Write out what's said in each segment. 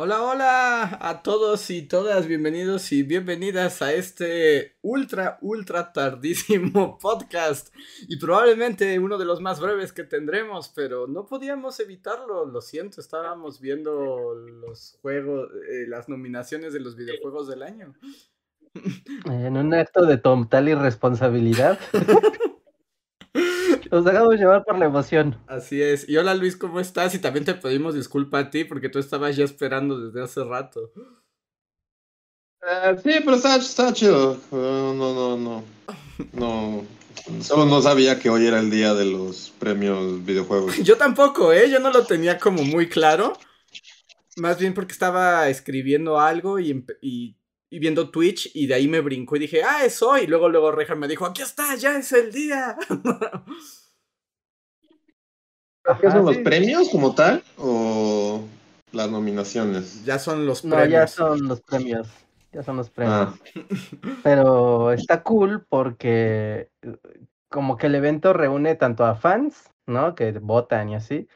Hola, hola a todos y todas, bienvenidos y bienvenidas a este ultra, ultra tardísimo podcast y probablemente uno de los más breves que tendremos, pero no podíamos evitarlo, lo siento, estábamos viendo los juegos, eh, las nominaciones de los videojuegos del año. En un acto de total irresponsabilidad. Nos dejamos llevar por la emoción. Así es. Y hola Luis, ¿cómo estás? Y también te pedimos disculpa a ti porque tú estabas ya esperando desde hace rato. Uh, sí, pero está, está chido. Uh, no, no, no. No. Solo no sabía que hoy era el día de los premios videojuegos. Yo tampoco, ¿eh? Yo no lo tenía como muy claro. Más bien porque estaba escribiendo algo y, y y viendo Twitch y de ahí me brincó y dije, ah, es hoy. Y luego, luego Reja me dijo, aquí está, ya es el día. ¿Qué son los premios como tal o las nominaciones? Ya son los premios. No, ya son los premios. Ya son los premios. Ah. Pero está cool porque como que el evento reúne tanto a fans, ¿no? Que votan y así,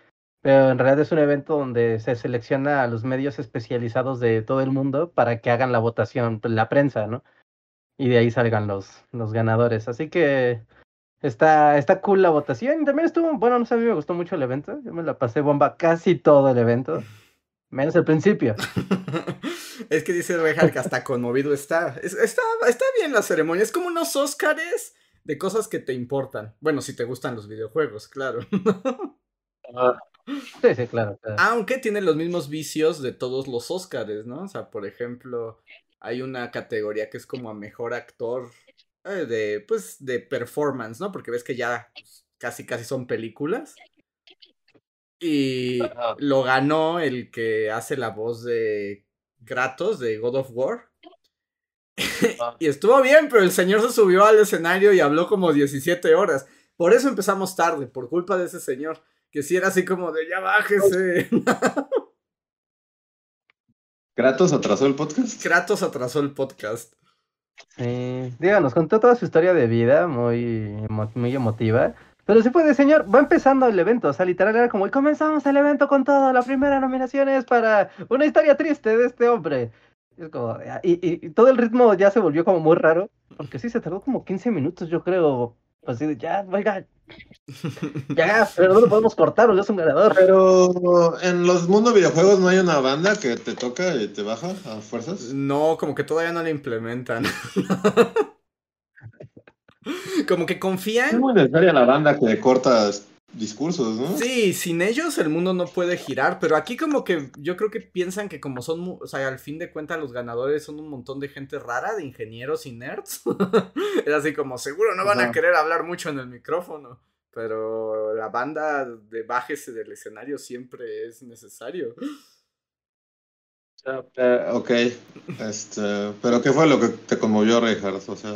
pero en realidad es un evento donde se selecciona a los medios especializados de todo el mundo para que hagan la votación, la prensa, ¿no? Y de ahí salgan los, los ganadores. Así que está, está cool la votación. Y también estuvo, bueno, no sé, a mí me gustó mucho el evento. Yo me la pasé bomba casi todo el evento. Menos el principio. es que dice Rejar que hasta conmovido está. está. Está bien la ceremonia. Es como unos Óscares de cosas que te importan. Bueno, si te gustan los videojuegos, claro. Sí, sí, claro, Aunque tiene los mismos vicios de todos los Oscars, ¿no? O sea, por ejemplo, hay una categoría que es como a mejor actor eh, de, pues, de performance, ¿no? Porque ves que ya pues, casi, casi son películas. Y lo ganó el que hace la voz de Kratos de God of War. Ah. y estuvo bien, pero el señor se subió al escenario y habló como 17 horas. Por eso empezamos tarde, por culpa de ese señor que si era así como de ya bájese. ¿Kratos atrasó el podcast? Kratos atrasó el podcast. Sí, díganos, contó toda su historia de vida, muy, muy emotiva. Pero si puede, señor, va empezando el evento, o sea, literal era como, comenzamos el evento con todo, la primera nominación es para una historia triste de este hombre. Es como, y, y, todo el ritmo ya se volvió como muy raro, porque sí, se tardó como 15 minutos, yo creo, así de, ya, oiga, ya, pero no lo podemos cortar, ya es un ganador. Pero en los mundos videojuegos no hay una banda que te toca y te baja a fuerzas. No, como que todavía no la implementan. como que confían. Es muy necesaria la banda que cortas discursos, ¿no? Sí, sin ellos el mundo no puede girar, pero aquí como que yo creo que piensan que como son, o sea, al fin de cuentas los ganadores son un montón de gente rara, de ingenieros y nerds. es así como, seguro no van a querer hablar mucho en el micrófono, pero la banda de bájese del escenario siempre es necesario. Eh, ok, este, pero ¿qué fue lo que te conmovió, Reinhardt? O sea,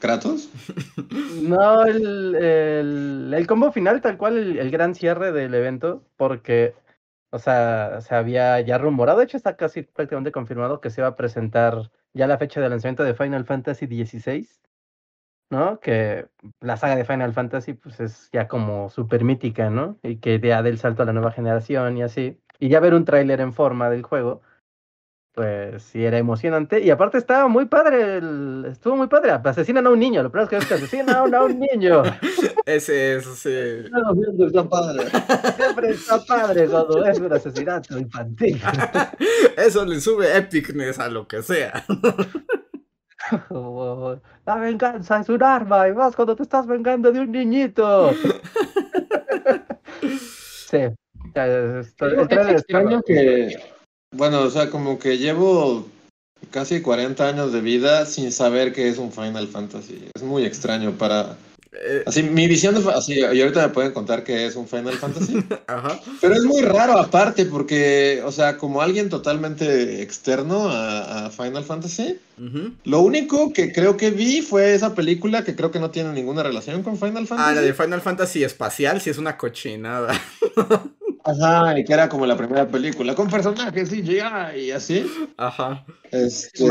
¿Kratos? No, el, el, combo final, tal cual, el, gran cierre del evento, porque, o sea, se había ya rumorado, de hecho está casi prácticamente confirmado que se va a presentar ya la fecha de lanzamiento de Final Fantasy XVI, ¿no? Que la saga de Final Fantasy, pues es ya como súper mítica, ¿no? Y que ya del salto a la nueva generación y así. Y ya ver un tráiler en forma del juego, pues sí era emocionante. Y aparte estaba muy padre, el... estuvo muy padre. Asesinan a un niño, lo primero que es que asesinan a un, niño. Ese es, sí. siempre está padre. Siempre está padre cuando es un asesinato infantil. Eso le sube epicness a lo que sea. la venganza es un arma, y más cuando te estás vengando de un niñito. sí. Es, extraño que bueno, o sea, como que llevo casi 40 años de vida sin saber qué es un Final Fantasy. Es muy extraño para Eh, Así, mi visión de. Así, y ahorita me pueden contar que es un Final Fantasy. ajá. Pero es muy raro aparte, porque, o sea, como alguien totalmente externo a, a Final Fantasy, lo único que creo que vi fue esa película que creo que no tiene ninguna relación con Final Fantasy. Ah, la de Final Fantasy espacial, sí es una cochinada. Ajá, y que era como la primera película, con personajes CGI y así. Ajá. Este,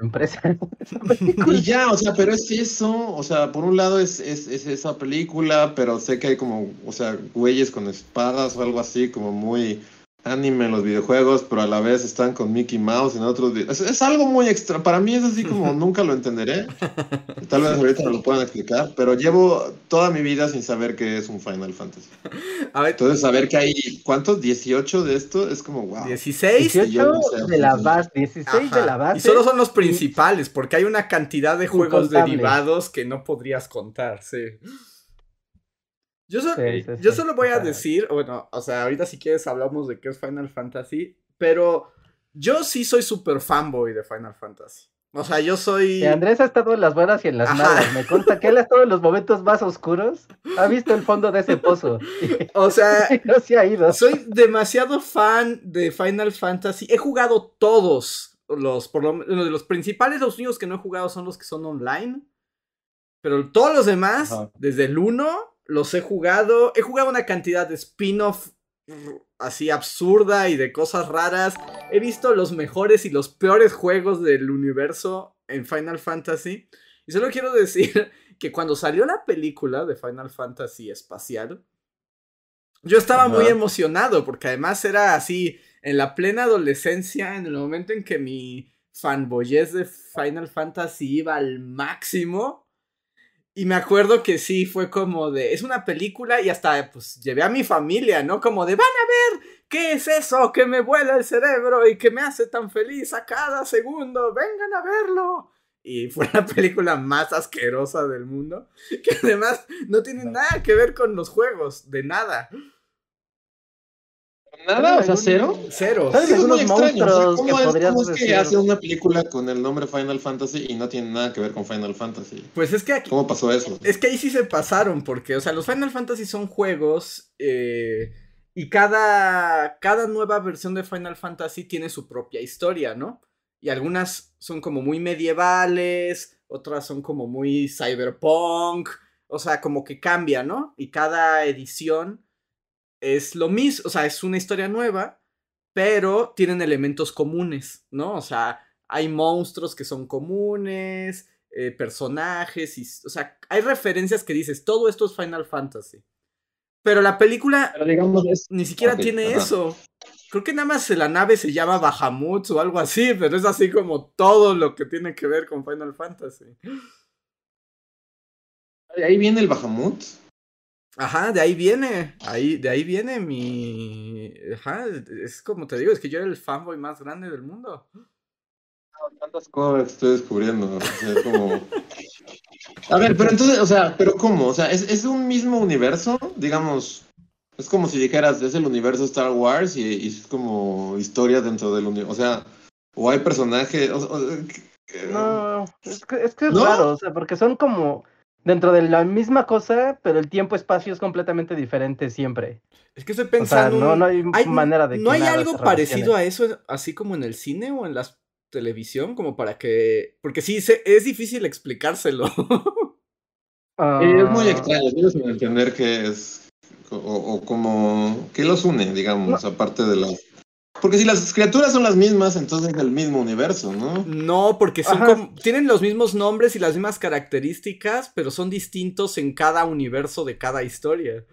empresa. y ya, o sea, pero es eso, o sea, por un lado es, es, es esa película, pero sé que hay como, o sea, güeyes con espadas o algo así, como muy anime en los videojuegos, pero a la vez están con Mickey Mouse en otros es, es algo muy extra, para mí es así como nunca lo entenderé, tal vez ahorita me lo puedan explicar, pero llevo toda mi vida sin saber qué es un Final Fantasy. A ver, Entonces saber que hay, ¿cuántos? 18 de esto, es como, wow. 16. 18 yo no sé, de la base, 16 de la base. Y solo son los principales, porque hay una cantidad de juegos derivados que no podrías contar, sí. Yo, so- Sí, sí, yo solo voy a decir, bueno, o sea, ahorita si quieres hablamos de qué es Final Fantasy, pero yo sí soy súper fanboy de Final Fantasy. O sea, yo soy... Eh, Andrés ha estado en las buenas y en las Ajá. malas. Me consta que él ha estado en los momentos más oscuros. Ha visto el fondo de ese pozo. O sea, no se ha ido. Soy demasiado fan de Final Fantasy. He jugado todos los, por lo los principales, los únicos que no he jugado son los que son online. Pero todos los demás, Ajá. desde el 1, los he jugado. He jugado una cantidad de spin-off así absurda y de cosas raras. He visto los mejores y los peores juegos del universo en Final Fantasy. Y solo quiero decir que cuando salió la película de Final Fantasy espacial, yo estaba muy emocionado porque además era así en la plena adolescencia, en el momento en que mi fanboyez de Final Fantasy iba al máximo. Y me acuerdo que sí, fue como de, es una película y hasta pues llevé a mi familia, ¿no? Como de, van a ver, ¿qué es eso que me vuela el cerebro y que me hace tan feliz a cada segundo? Vengan a verlo. Y fue la película más asquerosa del mundo, que además no tiene No. nada que ver con los juegos, de nada. Nada, o sea, cero. Cero. ¿Sabes? Algunos o sea, monstruos ¿cómo, que es, podrías cómo es que decir- hace una película con el nombre Final Fantasy y no tiene nada que ver con Final Fantasy? Pues es que aquí, ¿Cómo pasó eso? Es que ahí sí se pasaron, porque, o sea, los Final Fantasy son juegos eh, y cada, cada nueva versión de Final Fantasy tiene su propia historia, ¿no? Y algunas son como muy medievales, otras son como muy cyberpunk, o sea, como que cambia, ¿no? Y cada edición es lo mismo, o sea, es una historia nueva, pero tienen elementos comunes, ¿no? O sea, hay monstruos que son comunes, eh, personajes, y, o sea, hay referencias que dices, todo esto es Final Fantasy. Pero la película Pero digamos, es- ni siquiera tiene eso. Creo que nada más la nave se llama Bahamut o algo así, pero es así como todo lo que tiene que ver con Final Fantasy. ahí viene el Bahamut. Ajá, de ahí viene, ahí, de ahí viene mi... Ajá, es como te digo, es que yo era el fanboy más grande del mundo. Tantas cosas que estoy descubriendo. o sea, es como... A ver, pero entonces, o sea, ¿pero cómo? O sea, ¿es, es un mismo universo? Digamos, es como si dijeras, es el universo Star Wars y, y es como historia dentro del universo. O sea, o hay personajes... o- o- que- No, es que es, que es ¿No? raro, o sea, porque son como dentro de la misma cosa, pero el tiempo-espacio es completamente diferente siempre. Es que estoy O sea, pensando... no, no hay, hay- manera de que ¿No hay algo parecido a eso, así como en el cine o en la televisión, como para que... Porque sí, se- es difícil explicárselo. Ah, Sí, es muy extraño, sigo sin entender qué es, o, o como, qué los une, digamos, aparte de las... Porque si las criaturas son las mismas, entonces es el mismo universo, ¿no? No, porque son como, tienen los mismos nombres y las mismas características, pero son distintos en cada universo de cada historia.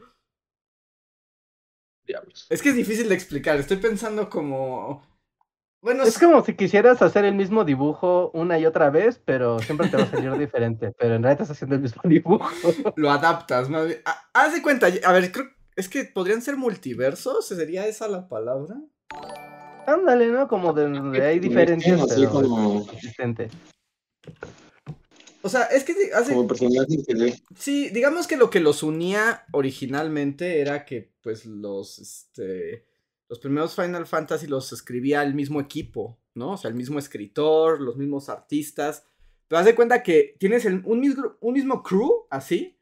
Diablos. Es que es difícil de explicar, estoy pensando como... Bueno, Es como si quisieras hacer el mismo dibujo una y otra vez, pero siempre te va a salir diferente. Pero en realidad estás haciendo el mismo dibujo. lo adaptas. más bien. Haz de cuenta, a ver, creo, es que podrían ser multiversos, ¿sería esa la palabra? Ándale, ¿no? Como de, de hay diferencias, Así pero como. O sea, es que hace- como personajes que... Sí, digamos que lo que los unía originalmente era que, pues, los, este, los primeros Final Fantasy los escribía el mismo equipo, ¿no? O sea, el mismo escritor, los mismos artistas. Pero haz de cuenta que tienes el- un, mismo, un mismo crew, así,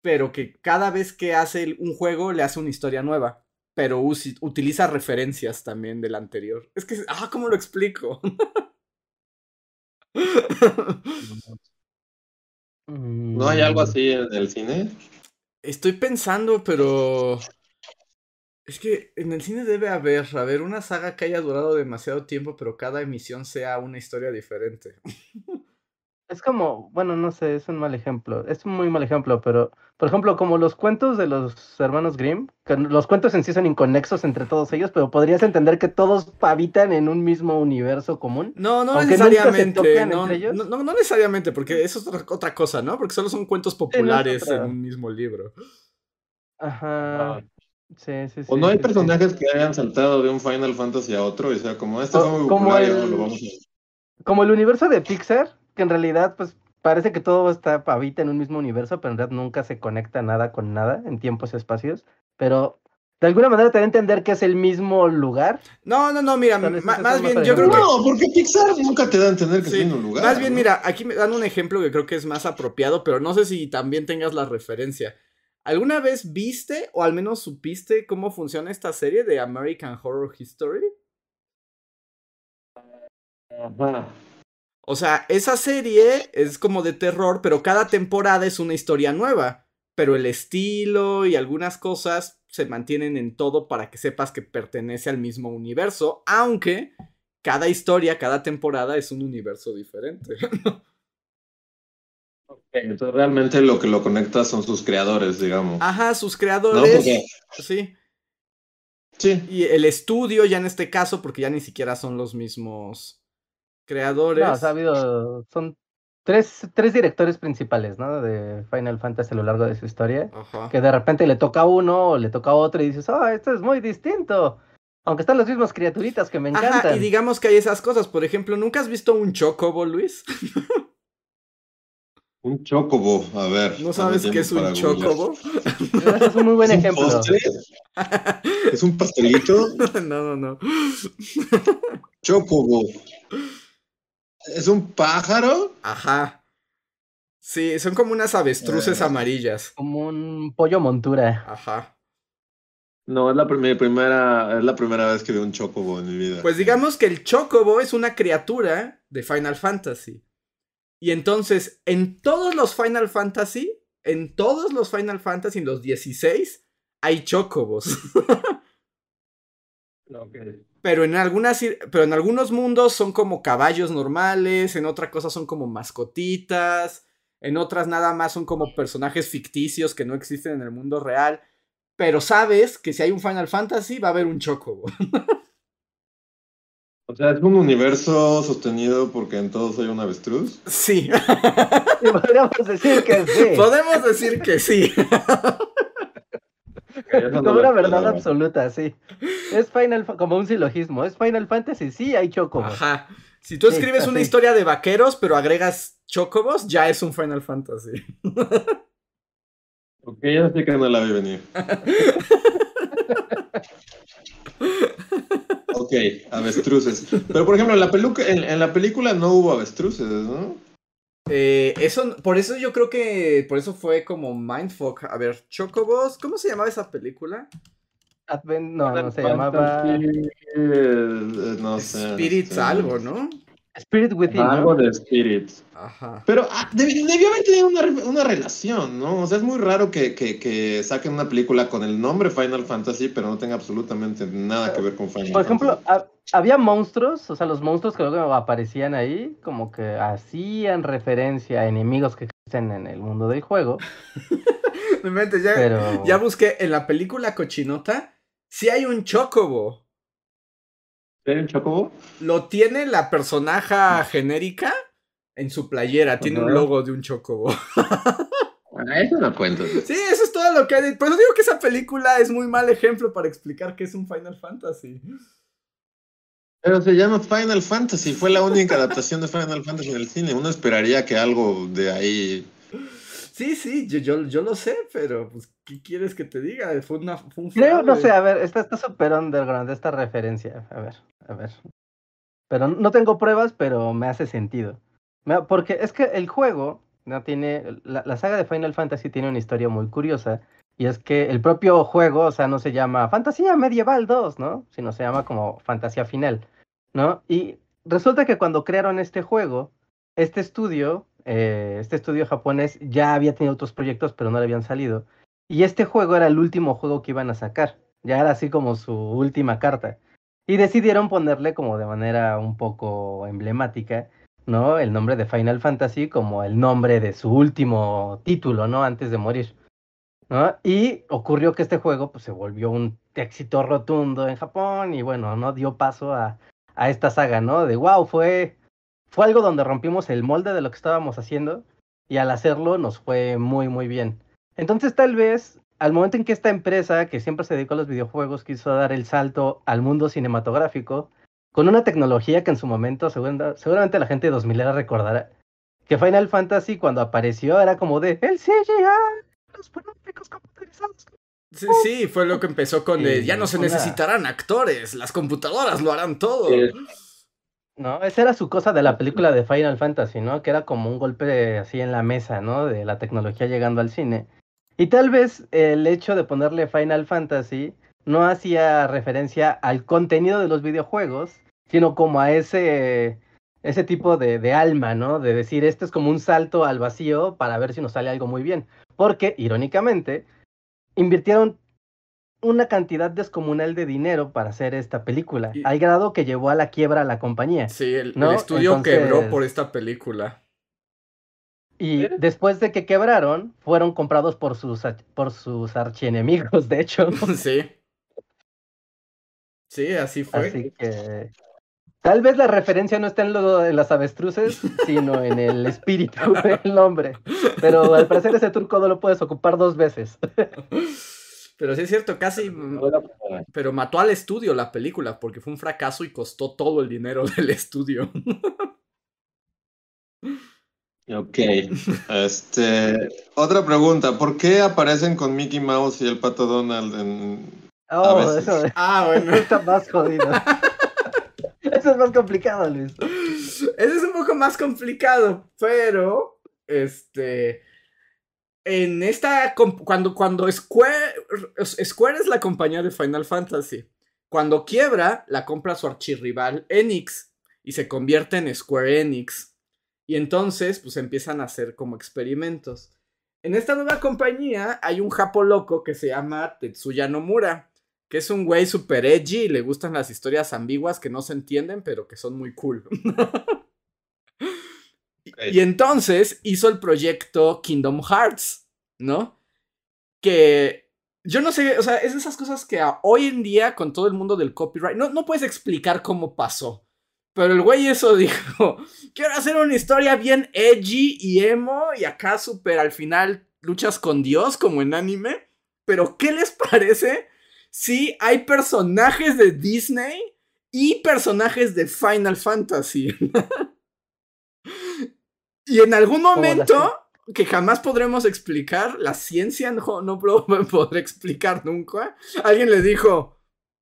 pero que cada vez que hace un juego le hace una historia nueva, pero utiliza referencias también del anterior. Es que, ah, ¿cómo lo explico? ¿No hay algo así en el cine? Estoy pensando, pero es que en el cine debe haber, a ver, una saga que haya durado demasiado tiempo, pero cada emisión sea una historia diferente. Es como, bueno, no sé, es un mal ejemplo, es un muy mal ejemplo, pero, por ejemplo, como los cuentos de los hermanos Grimm, que los cuentos en sí son inconexos entre todos ellos, pero podrías entender que todos habitan en un mismo universo común. No, no necesariamente, no, no, no, necesariamente, porque eso es otra, cosa, ¿no? Porque solo son cuentos populares en un mismo libro. Ajá. Sí, sí, sí. O no hay personajes que hayan saltado de un Final Fantasy a otro, y sea, como este fue muy como el, lo vamos a... Como el universo de Pixar, que en realidad, pues, parece que todo está habita en un mismo universo, pero en realidad nunca se conecta nada con nada en tiempos y espacios. Pero de alguna manera te da a entender que es el mismo lugar. No, no, no, mira, más bien yo creo que... No, porque Pixar nunca te da a entender que es el mismo lugar. Más bien, mira, aquí me dan un ejemplo que creo que es más apropiado, pero no sé si también tengas la referencia. ¿Alguna vez viste o al menos supiste cómo funciona esta serie de American Horror History? O sea, esa serie es como de terror, pero cada temporada es una historia nueva. Pero el estilo y algunas cosas se mantienen en todo para que sepas que pertenece al mismo universo, aunque cada historia, cada temporada es un universo diferente. entonces realmente lo que lo conecta son sus creadores, digamos. Ajá, sus creadores. Sí. Sí. Y el estudio, ya en este caso, porque ya ni siquiera son los mismos creadores. No, ha habido. Son tres, tres directores principales, ¿no? De Final Fantasy a lo largo de su historia. Ajá. Que de repente le toca a uno o le toca a otro y dices, ah, esto es muy distinto. Aunque están las mismas criaturitas que me encantan. Ajá, y digamos que hay esas cosas. Por ejemplo, ¿nunca has visto un chocobo, Luis? Un chocobo, a ver. ¿No sabes qué es un chocobo? es un muy buen ejemplo. ¿Es un pastelito? No, no, no. Chocobo. ¿Es un pájaro? Ajá. Sí, son como unas avestruces eh. amarillas. Como un pollo montura. Ajá. No, es la, primera, es la primera vez que veo un chocobo en mi vida. Pues digamos que el chocobo es una criatura de Final Fantasy. Y entonces, en todos los Final Fantasy, en todos los Final Fantasy, en los 16, hay chocobos. Pero en algunas, pero en algunos mundos son como caballos normales, en otras cosas son como mascotitas, en otras nada más son como personajes ficticios que no existen en el mundo real. Pero sabes que si hay un Final Fantasy va a haber un chocobo. O sea, es un universo sostenido porque en todos hay un avestruz. Sí. podemos decir que sí. Podemos decir que sí. Como una verdad absoluta, sí. Es Final como un silogismo. Es Final Fantasy, sí, hay chocobos. Ajá. Si tú escribes una historia de vaqueros, pero agregas chocobos, ya es un Final Fantasy. ok, ya sé que no la vi venir. Ok, avestruces. Pero por ejemplo, en la, en, la película no hubo avestruces, ¿no? Eh, eso, por eso yo creo que, por eso fue como Mindfuck. A ver, Chocobos, ¿cómo se llamaba esa película? Advent, no, no se llamaba. No sé. Spirits algo, ¿no? Spirit Within. Algo de Spirit. Ajá. Pero ah, debió haber tenido una, una, relación, ¿no? O sea, es muy raro que, que, que, saquen una película con el nombre Final Fantasy, pero no tenga absolutamente nada que ver con Final Fantasy. Por ejemplo, había monstruos, o sea, los monstruos que luego aparecían ahí, como que hacían referencia a enemigos que existen en el mundo del juego. ya, ya busqué en la película Cochinota, sí hay un chocobo. ¿Tiene un chocobo? Lo tiene la personaja genérica en su playera. Tiene un logo de un chocobo. Ah, eso no cuento. Sí, eso es todo lo que hay. Por eso digo que esa película es muy mal ejemplo para explicar qué es un Final Fantasy. Pero se llama Final Fantasy. Fue la única adaptación de Final Fantasy en el cine. Uno esperaría que algo de ahí Sí, sí, yo, yo, yo, lo sé, pero pues, ¿qué quieres que te diga? Fue, una, fue un Creo, no sé, a ver, está súper underground esta referencia. A ver, a ver. Pero no tengo pruebas, pero me hace sentido. Porque es que el juego no tiene, la, la saga de Final Fantasy tiene una historia muy curiosa y es que el propio juego, o sea, no se llama Fantasía Medieval 2, ¿no? Sino se llama como Fantasía Final, ¿no? Y resulta que cuando crearon este juego, este estudio, eh, este estudio japonés ya había tenido otros proyectos, pero no le habían salido. Y este juego era el último juego que iban a sacar. Ya era así como su última carta. Y decidieron ponerle como de manera un poco emblemática, ¿no? El nombre de Final Fantasy como el nombre de su último título, ¿no? Antes de morir. ¿no? Y ocurrió que este juego pues, se volvió un éxito rotundo en Japón y bueno, no dio paso a, a esta saga, ¿no? De wow, fue, fue algo donde rompimos el molde de lo que estábamos haciendo y al hacerlo nos fue muy, muy bien. Entonces tal vez al momento en que esta empresa, que siempre se dedicó a los videojuegos, quiso dar el salto al mundo cinematográfico, con una tecnología que en su momento seguramente la gente de 2000 era recordará, que Final Fantasy cuando apareció era como de el CGI, los computarizados. Sí, sí, fue lo que empezó con de, ya no se necesitarán actores, las computadoras lo harán todo. No, esa era su cosa de la película de Final Fantasy, ¿no? Que era como un golpe así en la mesa, ¿no? De la tecnología llegando al cine. Y tal vez el hecho de ponerle Final Fantasy no hacía referencia al contenido de los videojuegos, sino como a ese, ese tipo de, de alma, ¿no? De decir, este es como un salto al vacío para ver si nos sale algo muy bien. Porque, irónicamente, invirtieron una cantidad descomunal de dinero para hacer esta película, al grado que llevó a la quiebra a la compañía. Sí, el, estudio quebró por esta película. Y después de que quebraron, fueron comprados por sus, por sus archienemigos, de hecho. Sí. Sí, así fue. Así que Tal vez la referencia no está en, lo, de las avestruces, sino en el espíritu del nombre. Pero al parecer ese turco no lo puedes ocupar dos veces. Pero sí es cierto, casi. Pero mató al estudio la película, porque fue un fracaso y costó todo el dinero del estudio. Ok. Este, otra pregunta. ¿Por qué aparecen con Mickey Mouse y el pato Donald en. Oh, eso ah, bueno. Está más jodido. Eso es más complicado, Luis. Eso es un poco más complicado, pero este en esta cuando cuando Square Square es la compañía de Final Fantasy. Cuando quiebra, la compra su archirrival Enix y se convierte en Square Enix. Y entonces, pues empiezan a hacer como experimentos. En esta nueva compañía hay un japo loco que se llama Tetsuya Nomura que es un güey super edgy y le gustan las historias ambiguas que no se entienden, pero que son muy cool. Y entonces hizo el proyecto Kingdom Hearts, ¿no? Que yo no sé, o sea, es esas cosas que hoy en día con todo el mundo del copyright, no, no puedes explicar cómo pasó. Pero el güey eso dijo, quiero hacer una historia bien edgy y emo y acá super al final luchas con Dios como en anime. Pero ¿qué les parece sí hay personajes de Disney y personajes de Final Fantasy. y en algún momento que jamás podremos explicar, la ciencia no, no podrá explicar nunca, alguien le dijo,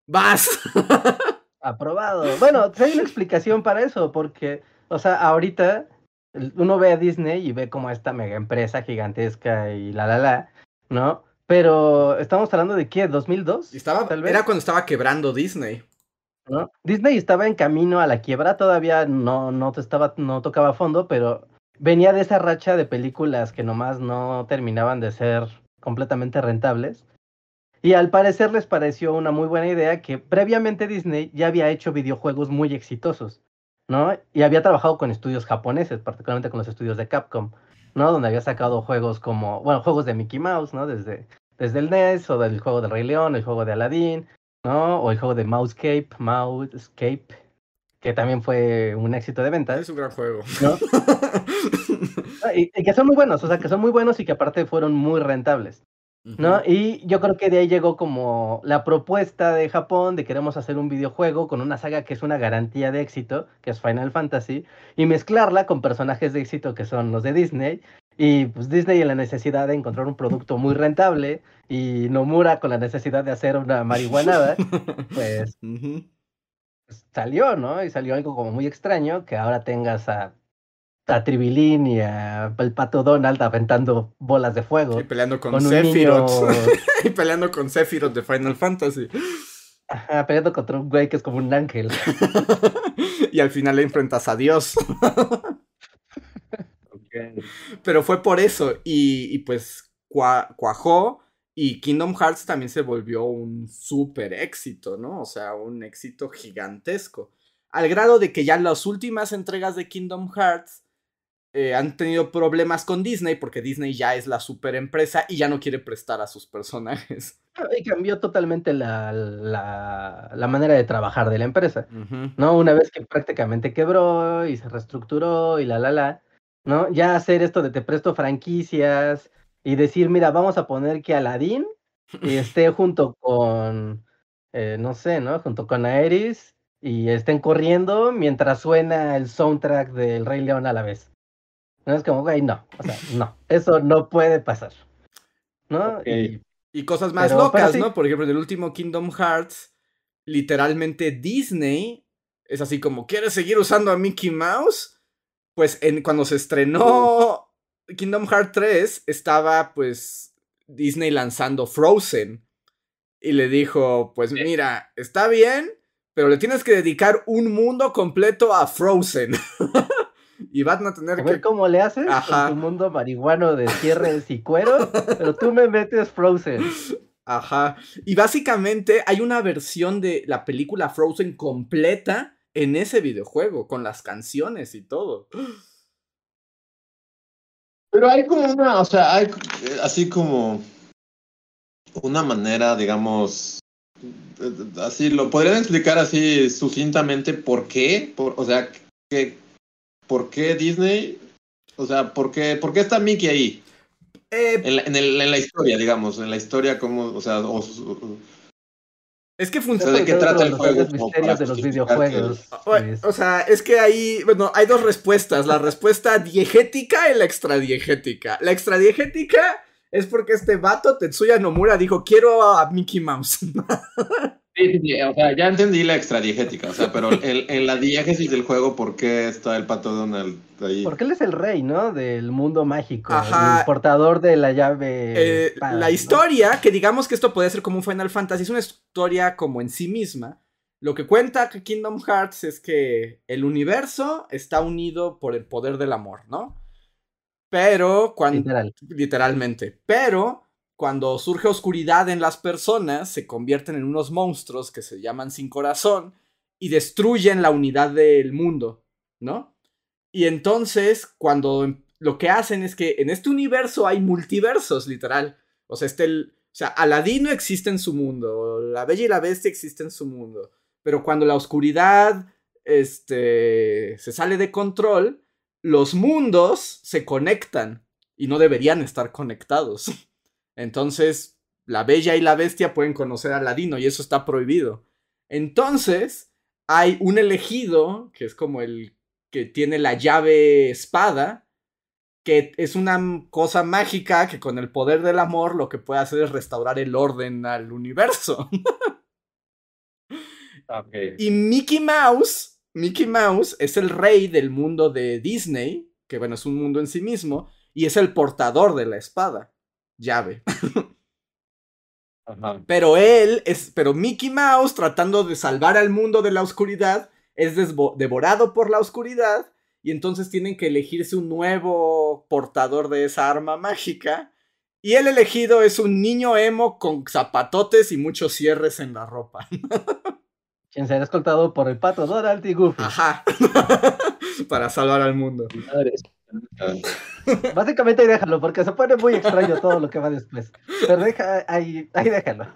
vas. Aprobado. Bueno, hay una explicación para eso, porque, o sea, ahorita uno ve a Disney y ve como esta mega empresa gigantesca y la la la, ¿no? Pero estamos hablando de qué, 2002? Estaba, Era cuando estaba quebrando Disney. ¿No? Disney estaba en camino a la quiebra, todavía no, no, estaba, no tocaba fondo, pero venía de esa racha de películas que nomás no terminaban de ser completamente rentables. Y al parecer les pareció una muy buena idea que previamente Disney ya había hecho videojuegos muy exitosos, ¿no? Y había trabajado con estudios japoneses, particularmente con los estudios de Capcom. ¿no? Donde había sacado juegos como, bueno, juegos de Mickey Mouse, ¿no? Desde, desde el NES o del juego del Rey León, el juego de Aladdin, ¿no? O el juego de Mousescape, Mousescape, que también fue un éxito de ventas. Es un gran juego. ¿no? y, y, que son muy buenos, o sea, que son muy buenos y que aparte fueron muy rentables. ¿no? Y yo creo que de ahí llegó como la propuesta de Japón de queremos hacer un videojuego con una saga que es una garantía de éxito, que es Final Fantasy, y mezclarla con personajes de éxito que son los de Disney. Y pues Disney en la necesidad de encontrar un producto muy rentable y Nomura con la necesidad de hacer una marihuanada, pues, pues salió, ¿no? Y salió algo como muy extraño que ahora tengas a a Tribilín y a el pato Donald aventando bolas de fuego. Y peleando con, Con un Sephiroth. niño- y peleando con Sephiroth de Final Fantasy. Ajá, peleando contra un güey que es como un ángel. y al final le enfrentas a Dios. Pero fue por eso. Y, y pues cua- cuajó. Y Kingdom Hearts también se volvió un súper éxito, ¿no? O sea, un éxito gigantesco. Al grado de que ya las últimas entregas de Kingdom Hearts eh, han tenido problemas con Disney porque Disney ya es la super empresa y ya no quiere prestar a sus personajes. Y cambió totalmente la, la, la manera de trabajar de la empresa. ¿no? Una vez que prácticamente quebró y se reestructuró y la, la, la, ¿no? Ya hacer esto de te presto franquicias y decir, mira, vamos a poner que Aladdin esté junto con, eh, no sé, ¿no? Junto con Aeris y estén corriendo mientras suena el soundtrack del Rey León a la vez. No es como, güey, no, o sea, no, eso no puede pasar. ¿no? Y- Y cosas más Pero- pero locas, sí. ¿no? Por ejemplo, en el último Kingdom Hearts, literalmente Disney es así como, ¿quieres seguir usando a Mickey Mouse? Pues en, cuando se estrenó Kingdom Hearts 3, estaba pues Disney lanzando Frozen. Y le dijo, pues mira, está bien, pero le tienes que dedicar un mundo completo a Frozen. y van a tener A ver que... cómo le haces Ajá. tu mundo marihuano de cierres y cuero, pero tú me metes Frozen. Ajá. Y básicamente hay una versión de la película Frozen completa en ese videojuego, con las canciones y todo. Pero hay como una, o sea, hay así como una manera, digamos, eh, así, lo podrían explicar así sucintamente por qué, por, o sea, que, por qué Disney, o sea, por qué, por qué está Mickey ahí, Eh, en la, en, el- en la historia, digamos, en la historia como, o sea, o, o- es que funciona. de qué trata el los juego. misterios de los videojuegos. O, sea, es que hay, bueno, hay dos respuestas, la respuesta diegética y la extradiegética. La extradiegética es porque este vato, Tetsuya Nomura, dijo, quiero a Mickey Mouse. Sí, sí, sí, o sea, ya entendí la extradiegética, o sea, pero en, en la diégesis del juego, ¿por qué está el pato Donald ahí? Porque él es el rey, ¿no? Del mundo mágico. Ajá. El portador de la llave. Eh, espada, la ¿no? historia, que digamos que esto puede ser como un Final Fantasy, es una historia como en sí misma. Lo que cuenta Kingdom Hearts es que el universo está unido por el poder del amor, ¿no? Pero cuando... Literal. Literalmente. Pero cuando surge oscuridad en las personas, se convierten en unos monstruos que se llaman sin corazón y destruyen la unidad del mundo, ¿no? Y entonces, cuando em- lo que hacen es que en este universo hay multiversos, literal. O sea, este o sea, Aladino existe en su mundo, la Bella y la Bestia existe en su mundo. Pero cuando la oscuridad este, se sale de control, los mundos se conectan y no deberían estar conectados. Entonces, la Bella y la Bestia pueden conocer a Aladino y eso está prohibido. Entonces, hay un elegido, que es como el que tiene la llave espada, que es una cosa mágica que con el poder del amor lo que puede hacer es restaurar el orden al universo. Y Mickey Mouse, Mickey Mouse es el rey del mundo de Disney, que bueno, es un mundo en sí mismo, y es el portador de la espada, llave. Ajá. Pero él es, pero Mickey Mouse tratando de salvar al mundo de la oscuridad es devorado por la oscuridad y entonces tienen que elegirse un nuevo portador de esa arma mágica. Y el elegido es un niño emo con zapatotes y muchos cierres en la ropa. Quien será escoltado por el pato Donald y Goofy. Ajá. Para salvar al mundo. Básicamente ahí déjalo, porque se pone muy extraño todo lo que va después. Pero deja, ahí, ahí déjalo.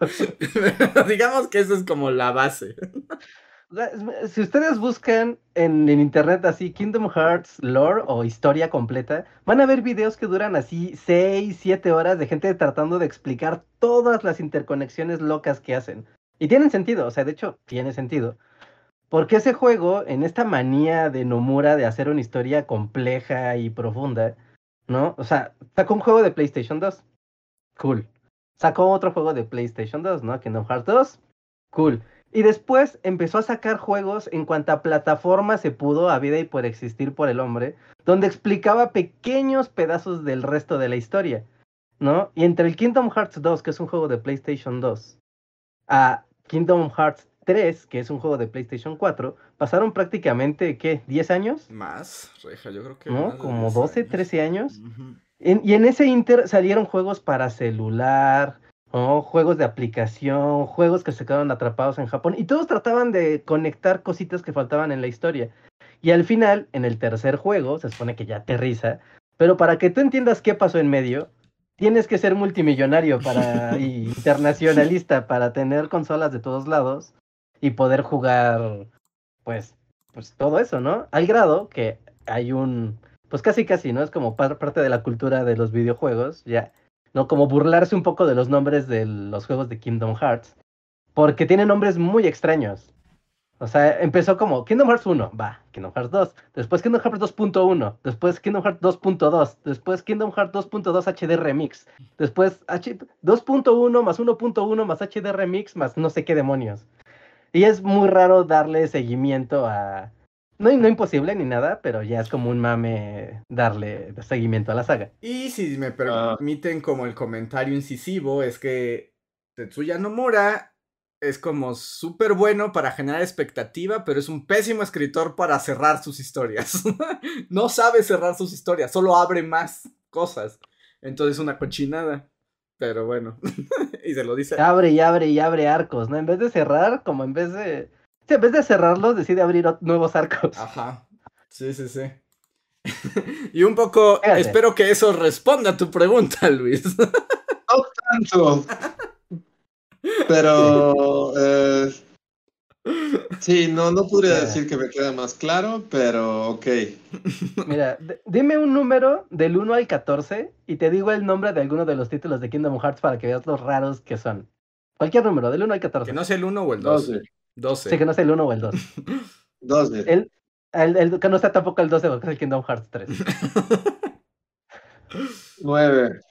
Digamos que eso es como la base. Si ustedes buscan en, en internet así Kingdom Hearts lore o historia completa, van a ver videos que duran así 6, 7 horas de gente tratando de explicar todas las interconexiones locas que hacen. Y tienen sentido, o sea, de hecho, tiene sentido. Porque ese juego, en esta manía de Nomura de hacer una historia compleja y profunda, ¿no? O sea, sacó un juego de PlayStation 2. Cool. Sacó otro juego de PlayStation 2, ¿no? Kingdom Hearts 2. Cool. Y después empezó a sacar juegos en cuanta plataforma se pudo, a vida y por existir por el hombre, donde explicaba pequeños pedazos del resto de la historia, ¿no? Y entre el Kingdom Hearts 2, que es un juego de PlayStation 2, a Kingdom Hearts 3, que es un juego de PlayStation 4, pasaron prácticamente, ¿qué? ¿10 años? Más, Reja, yo creo que. ¿No? Como 10 12, años. 13 años. En- y en ese inter salieron juegos para celular, ¿no? juegos de aplicación, juegos que se quedaron atrapados en Japón y todos trataban de conectar cositas que faltaban en la historia. Y al final, en el tercer juego, se supone que ya aterriza, pero para que tú entiendas qué pasó en medio, tienes que ser multimillonario para y internacionalista para tener consolas de todos lados y poder jugar pues pues todo eso, ¿no? Al grado que hay un pues casi casi, ¿no? Es como par- parte de la cultura de los videojuegos, ya, ¿no? Como burlarse un poco de los nombres de los juegos de Kingdom Hearts, porque tienen nombres muy extraños. O sea, empezó como Kingdom Hearts 1, va, Kingdom Hearts 2, después Kingdom Hearts 2.1, después Kingdom Hearts 2.2, después Kingdom Hearts 2.2 HD Remix, después H 2.1 más 1.1 más HD Remix más no sé qué demonios. Y es muy raro darle seguimiento a... No, no imposible ni nada, pero ya es como un mame darle seguimiento a la saga. Y si me Ah. permiten como el comentario incisivo, es que Tetsuya Nomura es como súper bueno para generar expectativa, pero es un pésimo escritor para cerrar sus historias. no sabe cerrar sus historias, solo abre más cosas. Entonces una cochinada. Pero bueno, y se lo dice. Abre y abre y abre arcos, ¿no? En vez de cerrar, como en vez de... Sí, en vez de cerrarlos, decide abrir nuevos arcos. Ajá. Sí, sí, sí. y un poco, Fíjate. espero que eso responda a tu pregunta, Luis. No tanto. Pero eh, sí, no, no podría Mira. decir que me queda más claro, pero ok. Mira, dime un número del 1 al 14 y te digo el nombre de alguno de los títulos de Kingdom Hearts para que veas los raros que son. Cualquier número, del 1 al 14. que no sea el 1 o el 2. 12. 12. Sí, que no sea el 1 o el 2. 12. El, el- el que no sea tampoco el 12 porque es el Kingdom Hearts 3. 9.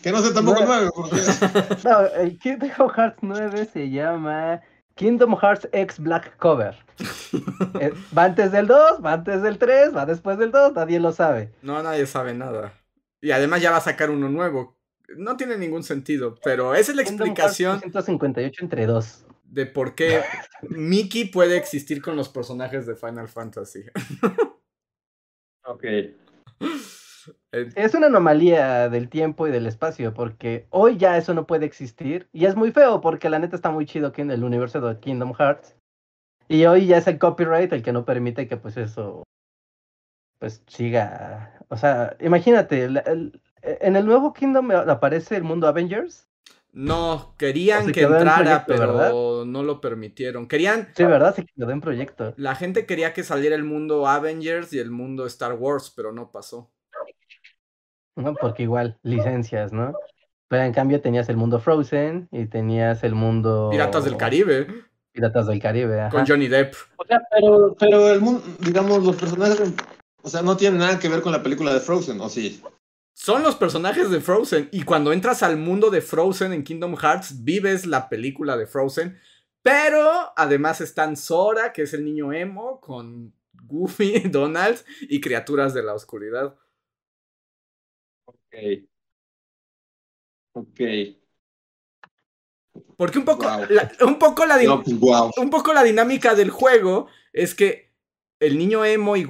Que no sé tampoco Nueve. 9, porque No, el Kingdom Hearts 9 se llama Kingdom Hearts X Black Cover. Eh, va antes del 2, va antes del 3, va después del 2, nadie lo sabe. No, nadie sabe nada. Y además ya va a sacar uno nuevo. No tiene ningún sentido, pero esa es la Kingdom explicación Hearts 158 entre 2. de por qué Mickey puede existir con los personajes de Final Fantasy. Ok. Es una anomalía del tiempo y del espacio, porque hoy ya eso no puede existir. Y es muy feo, porque la neta está muy chido que en el universo de Kingdom Hearts. Y hoy ya es el copyright el que no permite que pues eso pues siga. O sea, imagínate, el- en el nuevo Kingdom aparece el mundo Avengers. No, querían que en entrara, proyecto, pero ¿verdad? no lo permitieron. Querían, Sí, ¿verdad? Se quedó en proyecto. la gente quería que saliera el mundo Avengers y el mundo Star Wars, pero no pasó. ¿No? Porque igual, licencias, ¿no? Pero en cambio tenías el mundo Frozen y tenías el mundo... Piratas del Caribe, Piratas del Caribe, ajá. con Johnny Depp. O sea, pero, pero el mundo, digamos, los personajes, o sea, no tienen nada que ver con la película de Frozen, ¿o sí? Son los personajes de Frozen. Y cuando entras al mundo de Frozen en Kingdom Hearts, vives la película de Frozen. Pero además están Sora, que es el niño emo, con Goofy, Donald y criaturas de la oscuridad. Ok. Porque un poco, Wow. la, un poco la, din- No, pues wow. un poco la dinámica del juego es que el niño emo y,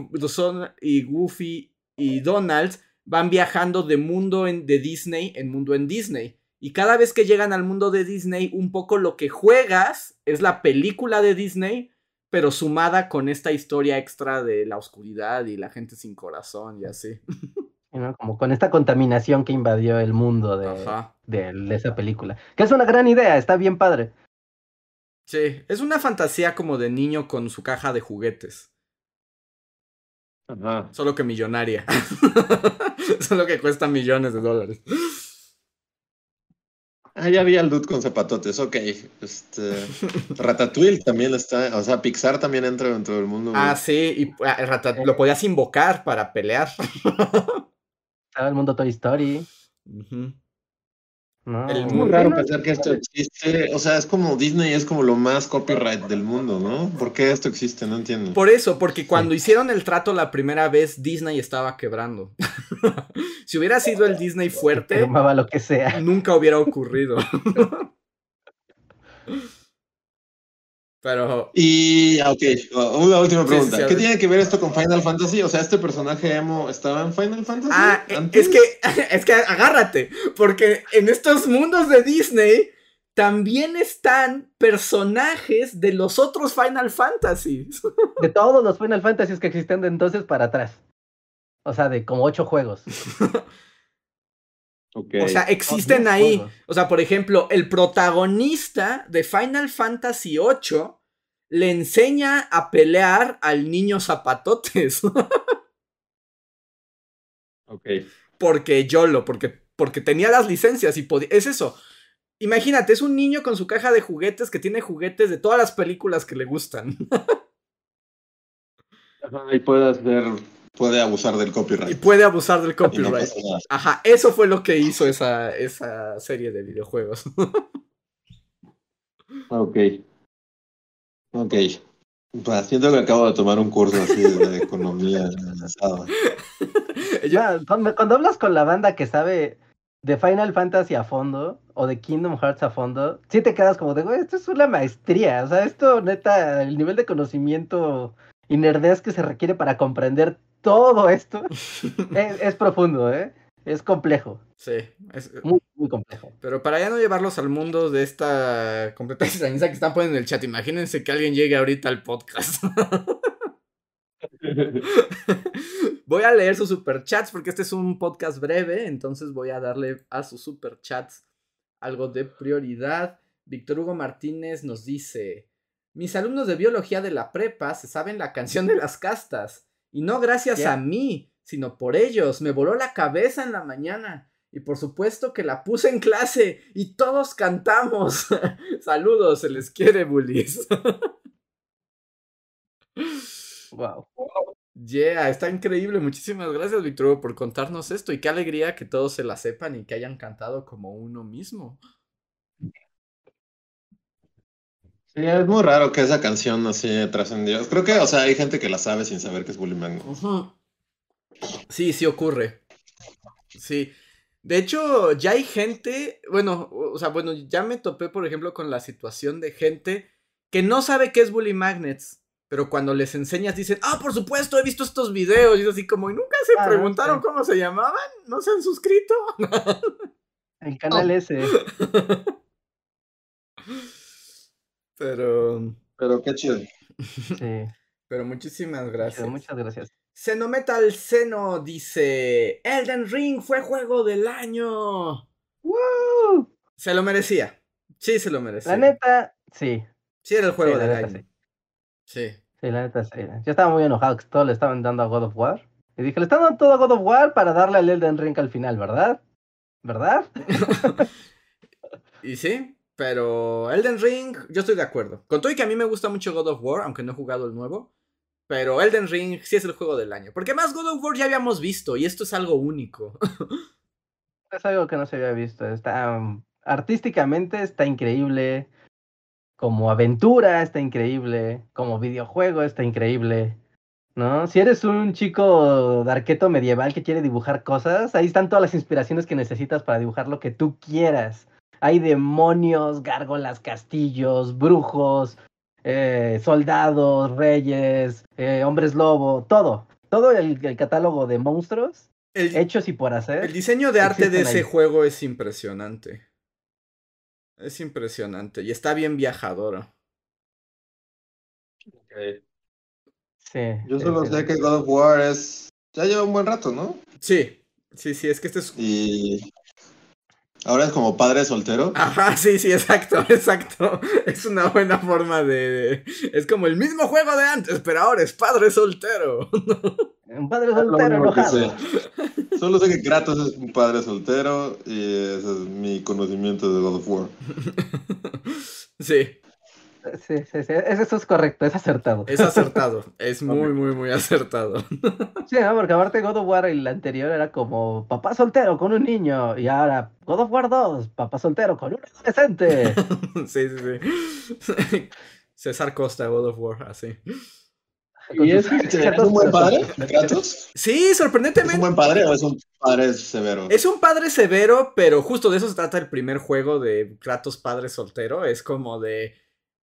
y Goofy y Donald van viajando de mundo en, de Disney en mundo en Disney. Y cada vez que llegan al mundo de Disney, un poco lo que juegas es la película de Disney, pero sumada con esta historia extra de la oscuridad y la gente sin corazón y así. ¿no? Como con esta contaminación que invadió el mundo de, Ajá. de, de esa película. Que es una gran idea, está bien padre. Sí, es una fantasía como de niño con su caja de juguetes. Ajá. Solo que millonaria. Solo que cuesta millones de dólares. Ah, ya vi al dude con zapatotes, ok. Este, Ratatouille también está, o sea, Pixar también entra dentro del mundo. Ah, sí, y ah, el rata- lo podías invocar para pelear. Estaba el mundo Toy Story. Es muy raro ¿no? pensar que esto existe. O sea, es como Disney es como lo más copyright del mundo, ¿no? ¿Por qué esto existe? No entiendo. Por eso, porque cuando hicieron el trato la primera vez, Disney estaba quebrando. si hubiera sido el Disney fuerte, lo que sea. nunca hubiera ocurrido. Pero Y, ah, ok, una última Sí, pregunta. sí, ¿Qué tiene que ver esto con Final Fantasy? O sea, ¿este personaje emo estaba en Final Fantasy? Ah, eh, antes? es que, es que agárrate, porque en estos mundos de Disney también están personajes de los otros Final Fantasy. De todos los Final Fantasy que existen de entonces para atrás. O sea, de como ocho juegos. O sea, existen ahí. O sea, por ejemplo, el protagonista de Final Fantasy VIII le enseña a pelear al niño zapatotes. ok. porque YOLO, porque, porque tenía las licencias y podía... Es eso. Imagínate, es un niño con su caja de juguetes que tiene juguetes de todas las películas que le gustan. Ajá, y puede hacer, puede abusar del y copyright. puede abusar del Y no copyright. Ajá, eso fue lo que hizo esa, esa serie de videojuegos. Ok. Ok. Bah, siento que acabo de tomar un curso así de economía. Yo- Ah, cuando, cuando hablas con la banda que sabe de Final Fantasy a fondo o de Kingdom Hearts a fondo, sí te quedas como de, güey, esto es una maestría. O sea, esto neta, el nivel de conocimiento y nerdez que se requiere para comprender todo esto es, es profundo, ¿eh? Es complejo, sí, es- muy, muy complejo. pero para ya no llevarlos al mundo de esta completa extrañeza que están poniendo en el chat, imagínense que alguien llegue ahorita al podcast. voy a leer sus superchats porque este es un podcast breve, entonces voy a darle a sus superchats algo de prioridad. Víctor Hugo Martínez nos dice, mis alumnos de biología de la prepa se saben la canción de las castas y no gracias a mí, sino por ellos. Me voló la cabeza en la mañana. Y por supuesto que la puse en clase y todos cantamos. Saludos, se les quiere, bullies. Wow. Yeah, está increíble. Muchísimas gracias, Víctor, por contarnos esto. Y qué alegría que todos se la sepan y que hayan cantado como uno mismo. Sí, es muy raro que esa canción así trascendió. Creo que, o sea, hay gente que la sabe sin saber que es Bully Mango. Ujú. Sí, sí ocurre. Sí. De hecho, ya hay gente, bueno, o sea, bueno, ya me topé, por ejemplo, con la situación de gente que no sabe qué es Bully Magnets, pero cuando les enseñas dicen, ah, por supuesto, he visto estos videos, y es así como, ¿y nunca se Ah, preguntaron sí. cómo se llamaban? ¿No se han suscrito? El canal ese. pero, Pero qué chido. Sí. pero muchísimas chido, gracias. Muchas gracias. Xenometal Seno dice, Elden Ring fue juego del año. ¡Woo! Se lo merecía. Sí, se lo merecía. La neta, sí. Sí, era el juego Sí, del neta, año. sí. Sí. Sí, la neta, sí. Yo estaba muy enojado que todo le estaban dando a God of War. Y dije, le están dando todo a God of War para darle al Elden Ring al final, ¿verdad? ¿Verdad? Y sí, pero Elden Ring, yo estoy de acuerdo. Con todo y que a mí me gusta mucho God of War, aunque no he jugado el nuevo. Pero Elden Ring sí es el juego del año. Porque más God of War ya habíamos visto y esto es algo único. Es algo que no se había visto. Está um, artísticamente está increíble. Como aventura está increíble. Como videojuego está increíble. ¿No? Si eres un chico de arqueto medieval que quiere dibujar cosas, ahí están todas las inspiraciones que necesitas para dibujar lo que tú quieras. Hay demonios, gárgolas, castillos, brujos, eh, soldados, reyes, eh, hombres lobo, todo. Todo el, el catálogo de monstruos El, hechos y por hacer. el diseño de arte de ese ahí. juego es impresionante. Es impresionante y está bien viajador. Sí. Yo solo sí, sé sí. que God of War es. Ya lleva un buen rato, ¿no? Sí, sí, sí, es que este es... Y. Ahora es como padre soltero. Ajá, sí, sí, exacto, exacto. Es una buena forma de... Es como el mismo juego de antes, pero ahora es padre soltero. Un padre soltero enojado. sé. Solo sé que Kratos es un padre soltero y ese es mi conocimiento de God of War. Sí. Sí, sí, sí. Eso es correcto, es acertado. Es acertado. Es muy, muy, muy acertado. Sí, ¿no? porque aparte God of War, el anterior era como papá soltero con un niño. Y ahora God of War 2, papá soltero con un adolescente. sí, sí, sí. César Costa, God of War, así. ¿Y es, es un buen padre, Kratos? Sí, sorprendentemente. ¿Es un buen padre o es un padre severo? Es un padre severo, pero justo de eso se trata el primer juego de Kratos padre soltero. Es como de.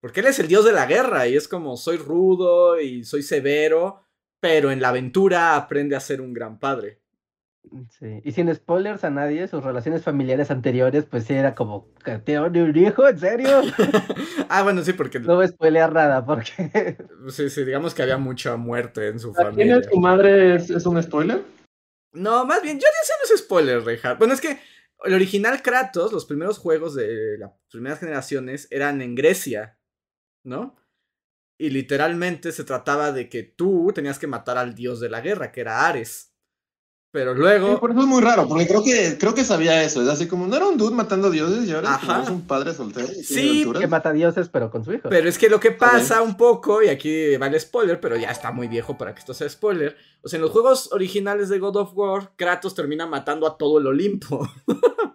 Porque él es el dios de la guerra y es como soy rudo y soy severo, pero en la aventura aprende a ser un gran padre. Sí. Y sin spoilers a nadie, sus relaciones familiares anteriores, pues sí era como, ¿tiene un hijo? ¿En serio? ah, bueno, sí, porque. No voy a spoilear nada, porque. sí, sí, digamos que había mucha muerte en su ¿Quién familia. es tu madre? ¿Es, es un spoiler? No, más bien, yo decía no es spoiler, Reinhardt. Bueno, es que el original Kratos, los primeros juegos de las primeras generaciones eran en Grecia, ¿no? Y literalmente se trataba de que tú tenías que matar al dios de la guerra, que era Ares. Pero luego. Sí, por eso es muy raro, porque creo que, creo que sabía eso. Es así como, no era un dude matando dioses y ahora Ajá. es un padre soltero. Sí, que mata dioses, pero con su hijo. Pero es que lo que pasa un poco, y aquí va el spoiler, pero ya está muy viejo para que esto sea spoiler. O sea, en los juegos originales de God of War, Kratos termina matando a todo el Olimpo.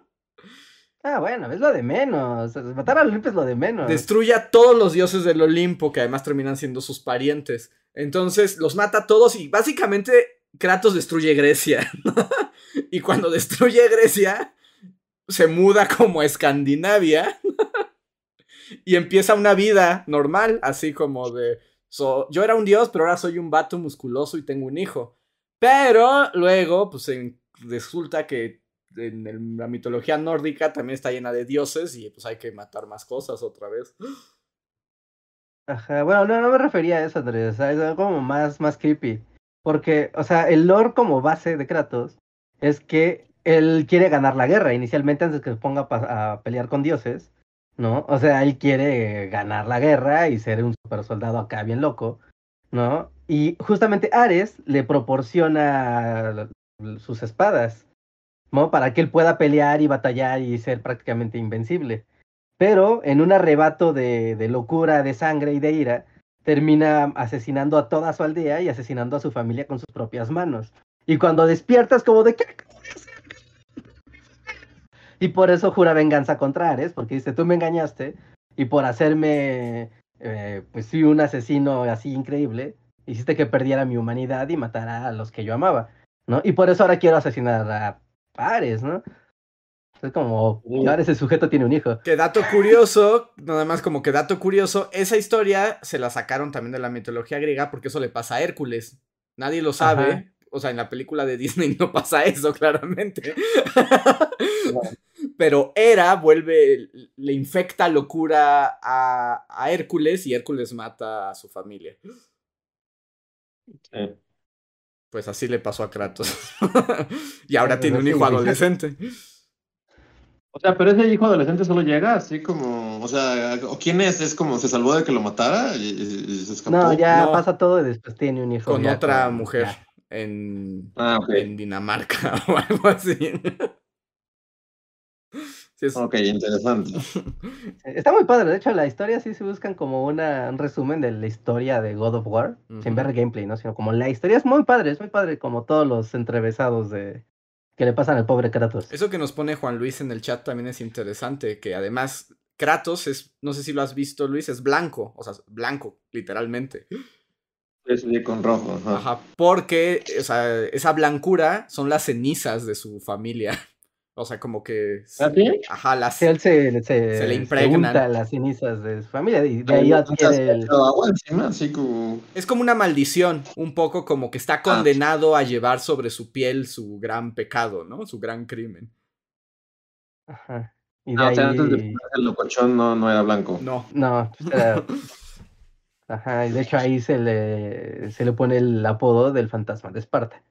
Ah, bueno, es lo de menos. Matar al Olimpo es lo de menos. Destruye a todos los dioses del Olimpo, que además terminan siendo sus parientes. Entonces los mata a todos y básicamente Kratos destruye Grecia. y cuando destruye Grecia, se muda como a Escandinavia. y empieza una vida normal, así como de... so- yo era un dios, pero ahora soy un vato musculoso y tengo un hijo. Pero luego, pues resulta que en la mitología nórdica también está llena de dioses y pues hay que matar más cosas otra vez. Ajá, bueno, no, no me refería a eso, Andrés. o sea, Es como más, más creepy. Porque, o sea, el lore como base de Kratos es que él quiere ganar la guerra inicialmente antes que se ponga a pelear con dioses, ¿no? O sea, él quiere ganar la guerra y ser un super soldado acá bien loco, ¿no? Y justamente Ares le proporciona sus espadas, ¿no? Para que él pueda pelear y batallar y ser prácticamente invencible. Pero en un arrebato de, de locura, de sangre y de ira, termina asesinando a toda su aldea y asesinando a su familia con sus propias manos. Y cuando despiertas como de ¿qué? Y por eso jura venganza contra Ares, porque dice, tú me engañaste y por hacerme, eh, pues un asesino así increíble, hiciste que perdiera mi humanidad y matara a los que yo amaba, ¿no? Y por eso ahora quiero asesinar a Ares, ¿no? Es como, Sí. ahora ese sujeto tiene un hijo. Que dato curioso, nada más como que dato curioso, esa historia se la sacaron también de la mitología griega porque eso le pasa a Hércules. Nadie lo sabe. Ajá. O sea, en la película de Disney no pasa eso, claramente. Pero Hera vuelve, le infecta locura a, a Hércules y Hércules mata a su familia. Sí. Pues así le pasó a Kratos. y ahora tiene un hijo adolescente. O sea, pero ese hijo adolescente solo llega así como, o sea, ¿o quién es? Es como se salvó de que lo matara y, y- y se escapó. No, ya No. pasa todo y después tiene un hijo. Con ya otra con- mujer ya. en, Ah, en Dinamarca o algo así. Sí, es- Ok, interesante. Está muy padre, de hecho la historia sí se buscan como una, un resumen de la historia de God of War, sin ver el gameplay, ¿no? Sino como la historia es muy padre, es muy padre como todos los entrevesados de que le pasan al pobre Kratos. Eso que nos pone Juan Luis en el chat también es interesante, que además Kratos es, no sé si lo has visto Luis, es blanco, o sea, blanco, literalmente. Sí, con rojo. ajá. Ajá, porque, o sea, esa blancura son las cenizas de su familia. O sea, como que... ¿Ah, sí? Ajá, las... Sí, él se, se, Se le se impregnan. unta las cenizas de su familia y de ahí Ahí adquiere el... agua encima, así como... Es como una maldición, un poco como que está condenado a llevar sobre su piel su gran pecado, ¿no? Su gran crimen. Ajá. Y de Ah, o sea, ahí... antes de ponerse el locochón no, no era blanco. No. No, pues era- Ajá, y de hecho ahí se le, se le pone el apodo del fantasma de Esparta.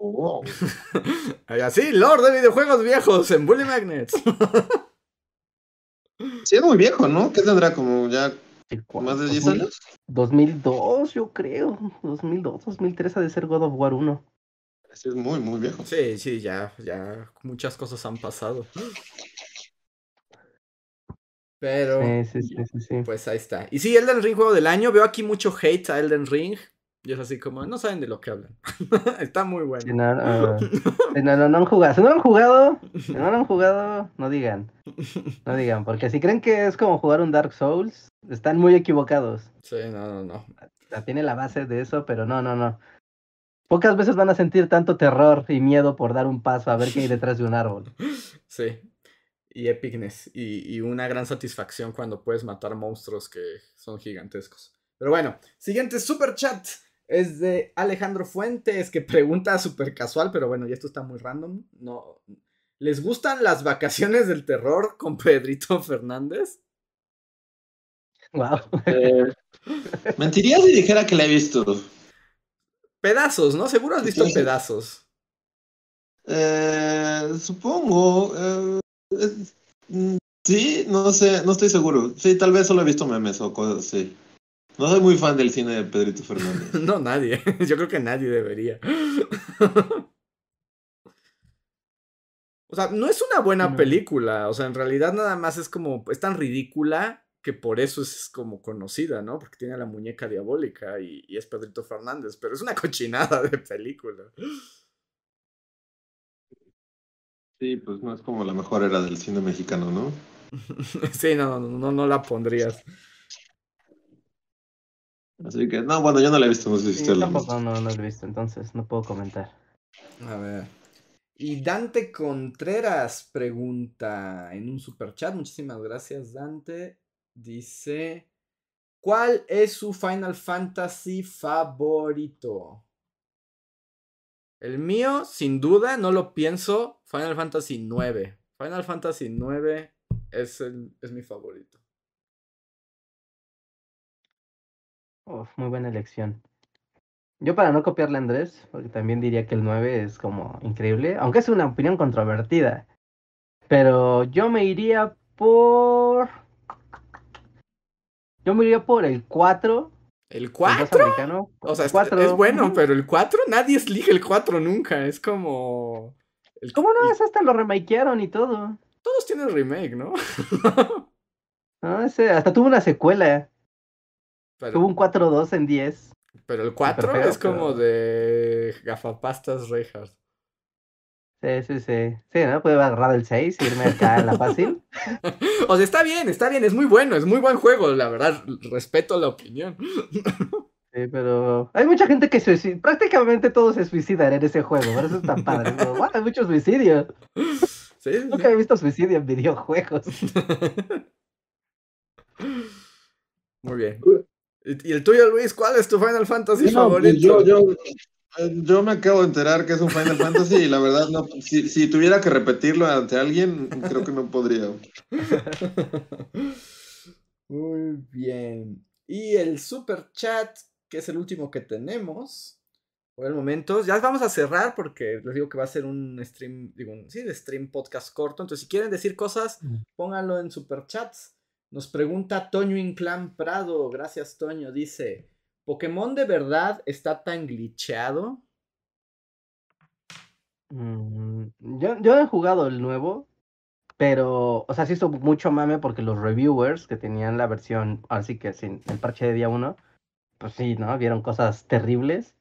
Wow. Así, Lord de videojuegos viejos en Bully Magnets. Sí, es muy viejo, ¿no? ¿Qué tendrá? Como ya más de 10 2000 años. 2002, yo creo. 2002, 2003 ha de ser God of War 1. Sí, es muy, muy viejo. Sí, sí, ya, ya muchas cosas han pasado. Pero, Sí, sí, sí, sí, sí. pues ahí está. Y sí, Elden Ring juego del año. Veo aquí mucho hate a Elden Ring. Y es así como, no saben de lo que hablan. está muy bueno. Sí, no, no, no, no, no han jugado. Si no lo han jugado, si no lo han jugado, no digan. No digan, porque si creen que es como jugar un Dark Souls, están muy equivocados. Sí, no, no, no. Tiene la base de eso, pero no, no, no. Pocas veces van a sentir tanto terror y miedo por dar un paso a ver qué hay detrás de un árbol. Sí. Y epicness. Y, y una gran satisfacción cuando puedes matar monstruos que son gigantescos. Pero bueno, siguiente super chat es de Alejandro Fuentes que pregunta súper casual, pero bueno, ya esto está muy random. No. ¿Les gustan las vacaciones del terror con Pedrito Fernández? Wow. Eh, mentiría si dijera que la he visto. Pedazos, ¿no? Seguro has visto Sí. pedazos. Eh, supongo. eh, mm, sí, no sé, no estoy seguro. Sí, tal vez solo he visto memes o cosas así. No soy muy fan del cine de Pedrito Fernández. No, nadie. Yo creo que nadie debería. O sea, no es una buena No. película. O sea, en realidad nada más es como. Es tan ridícula que por eso es como conocida, ¿no? Porque tiene a la muñeca diabólica y, y es Pedrito Fernández. Pero es una cochinada de película. Sí, pues no es como la mejor era del cine mexicano, ¿no? Sí, no, no, no, no la pondrías. Así que, no, bueno, yo no la he visto, no sé si Sí, usted la ha tampoco visto. no, no lo he visto, entonces no puedo comentar. A ver. Y Dante Contreras pregunta en un super chat. Muchísimas gracias, Dante. Dice: ¿Cuál es su Final Fantasy favorito? El mío, sin duda, no lo pienso. Final Fantasy 9. Final Fantasy 9 es, el, es mi favorito. Uf, muy buena elección. Yo para no copiarle a Andrés, porque también diría que el 9 es como increíble, aunque es una opinión controvertida. Pero yo me iría por... Yo me iría por el 4. ¿El el boss 4? americano. O sea, es- 4. es bueno, pero el 4 nadie elige el 4 nunca. Es como. el- ¿Cómo no? hasta lo remakearon y todo. todos tienen remake, ¿no? No, ese hasta tuvo una secuela. Pero, Tuvo un 4-2 en 10. pero el 4 feo, es como pero- de gafapastas Reinhardt. Sí, sí, sí. Sí, ¿no? Puedo agarrar el 6 y irme acá a la fácil. O sea, está bien, está bien, es muy bueno, es muy buen juego, la verdad. Respeto la opinión. Sí, pero hay mucha gente que se suicida. Prácticamente todos se suicidan en ese juego. Por eso es tan padre. Como, "What? Hay muchos suicidios. Sí, sí, Nunca he visto suicidio en videojuegos. sí. Muy bien. ¿Y el tuyo, Luis? ¿Cuál es tu Final Fantasy No, pues favorito? yo, yo, yo me acabo de enterar que es un Final Fantasy y la verdad, no, si, si tuviera que repetirlo ante alguien, creo que no podría. Muy bien. Y el super chat, que es el último que tenemos. Por el momento, ya vamos a cerrar porque les digo que va a ser un stream, digo, sí, de stream podcast corto. Entonces, si quieren decir cosas, Mm. pónganlo en super chats. Nos pregunta Toño Inclán Prado. Gracias, Toño. Dice: ¿Pokémon de verdad está tan glitcheado? Mm, yo, he jugado el nuevo, pero, o sea, sí hizo mucho mame porque los reviewers que tenían la versión, así que sin el parche de día 1, pues sí, ¿no? Vieron cosas terribles,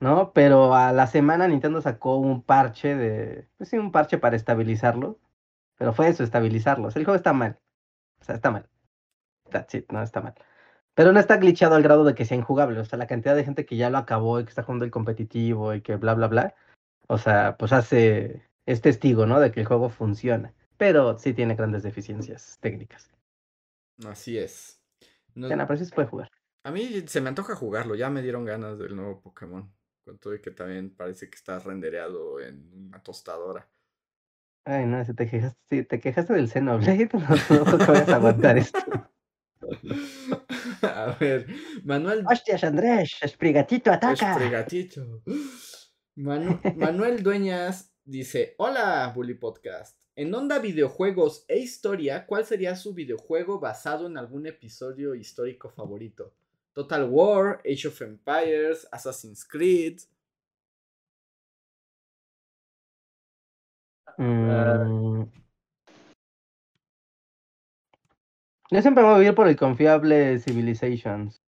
¿no? Pero a la semana Nintendo sacó un parche de, pues sí, un parche para estabilizarlo, pero fue eso, estabilizarlo. O sea, el juego está mal, o sea, está mal. That's it, no está mal. Pero no está glitchado al grado de que sea injugable. O sea, la cantidad de gente que ya lo acabó y que está jugando el competitivo y que bla, bla, bla. O sea, pues hace, es testigo, ¿no? De que el juego funciona. Pero sí tiene grandes deficiencias técnicas. Así es. No- Bueno, pero sí se puede jugar. a mí se me antoja jugarlo. Ya me dieron ganas del nuevo Pokémon. Con todo y que también parece que está rendereado en una tostadora. Ay, no, si te quejaste, si te quejaste del Xenoblade, no, no a aguantar esto. A ver, Manuel ¡Hostias, Andrés! ¡Esprigatito, ataca! Espregatito. Manu- Manuel Dueñas dice: Hola, Bully Podcast. En onda videojuegos e historia, ¿cuál sería su videojuego basado en algún episodio histórico favorito? Total War, Age of Empires, Assassin's Creed. Mm, Yo siempre me voy a ir por el confiable Civilizations.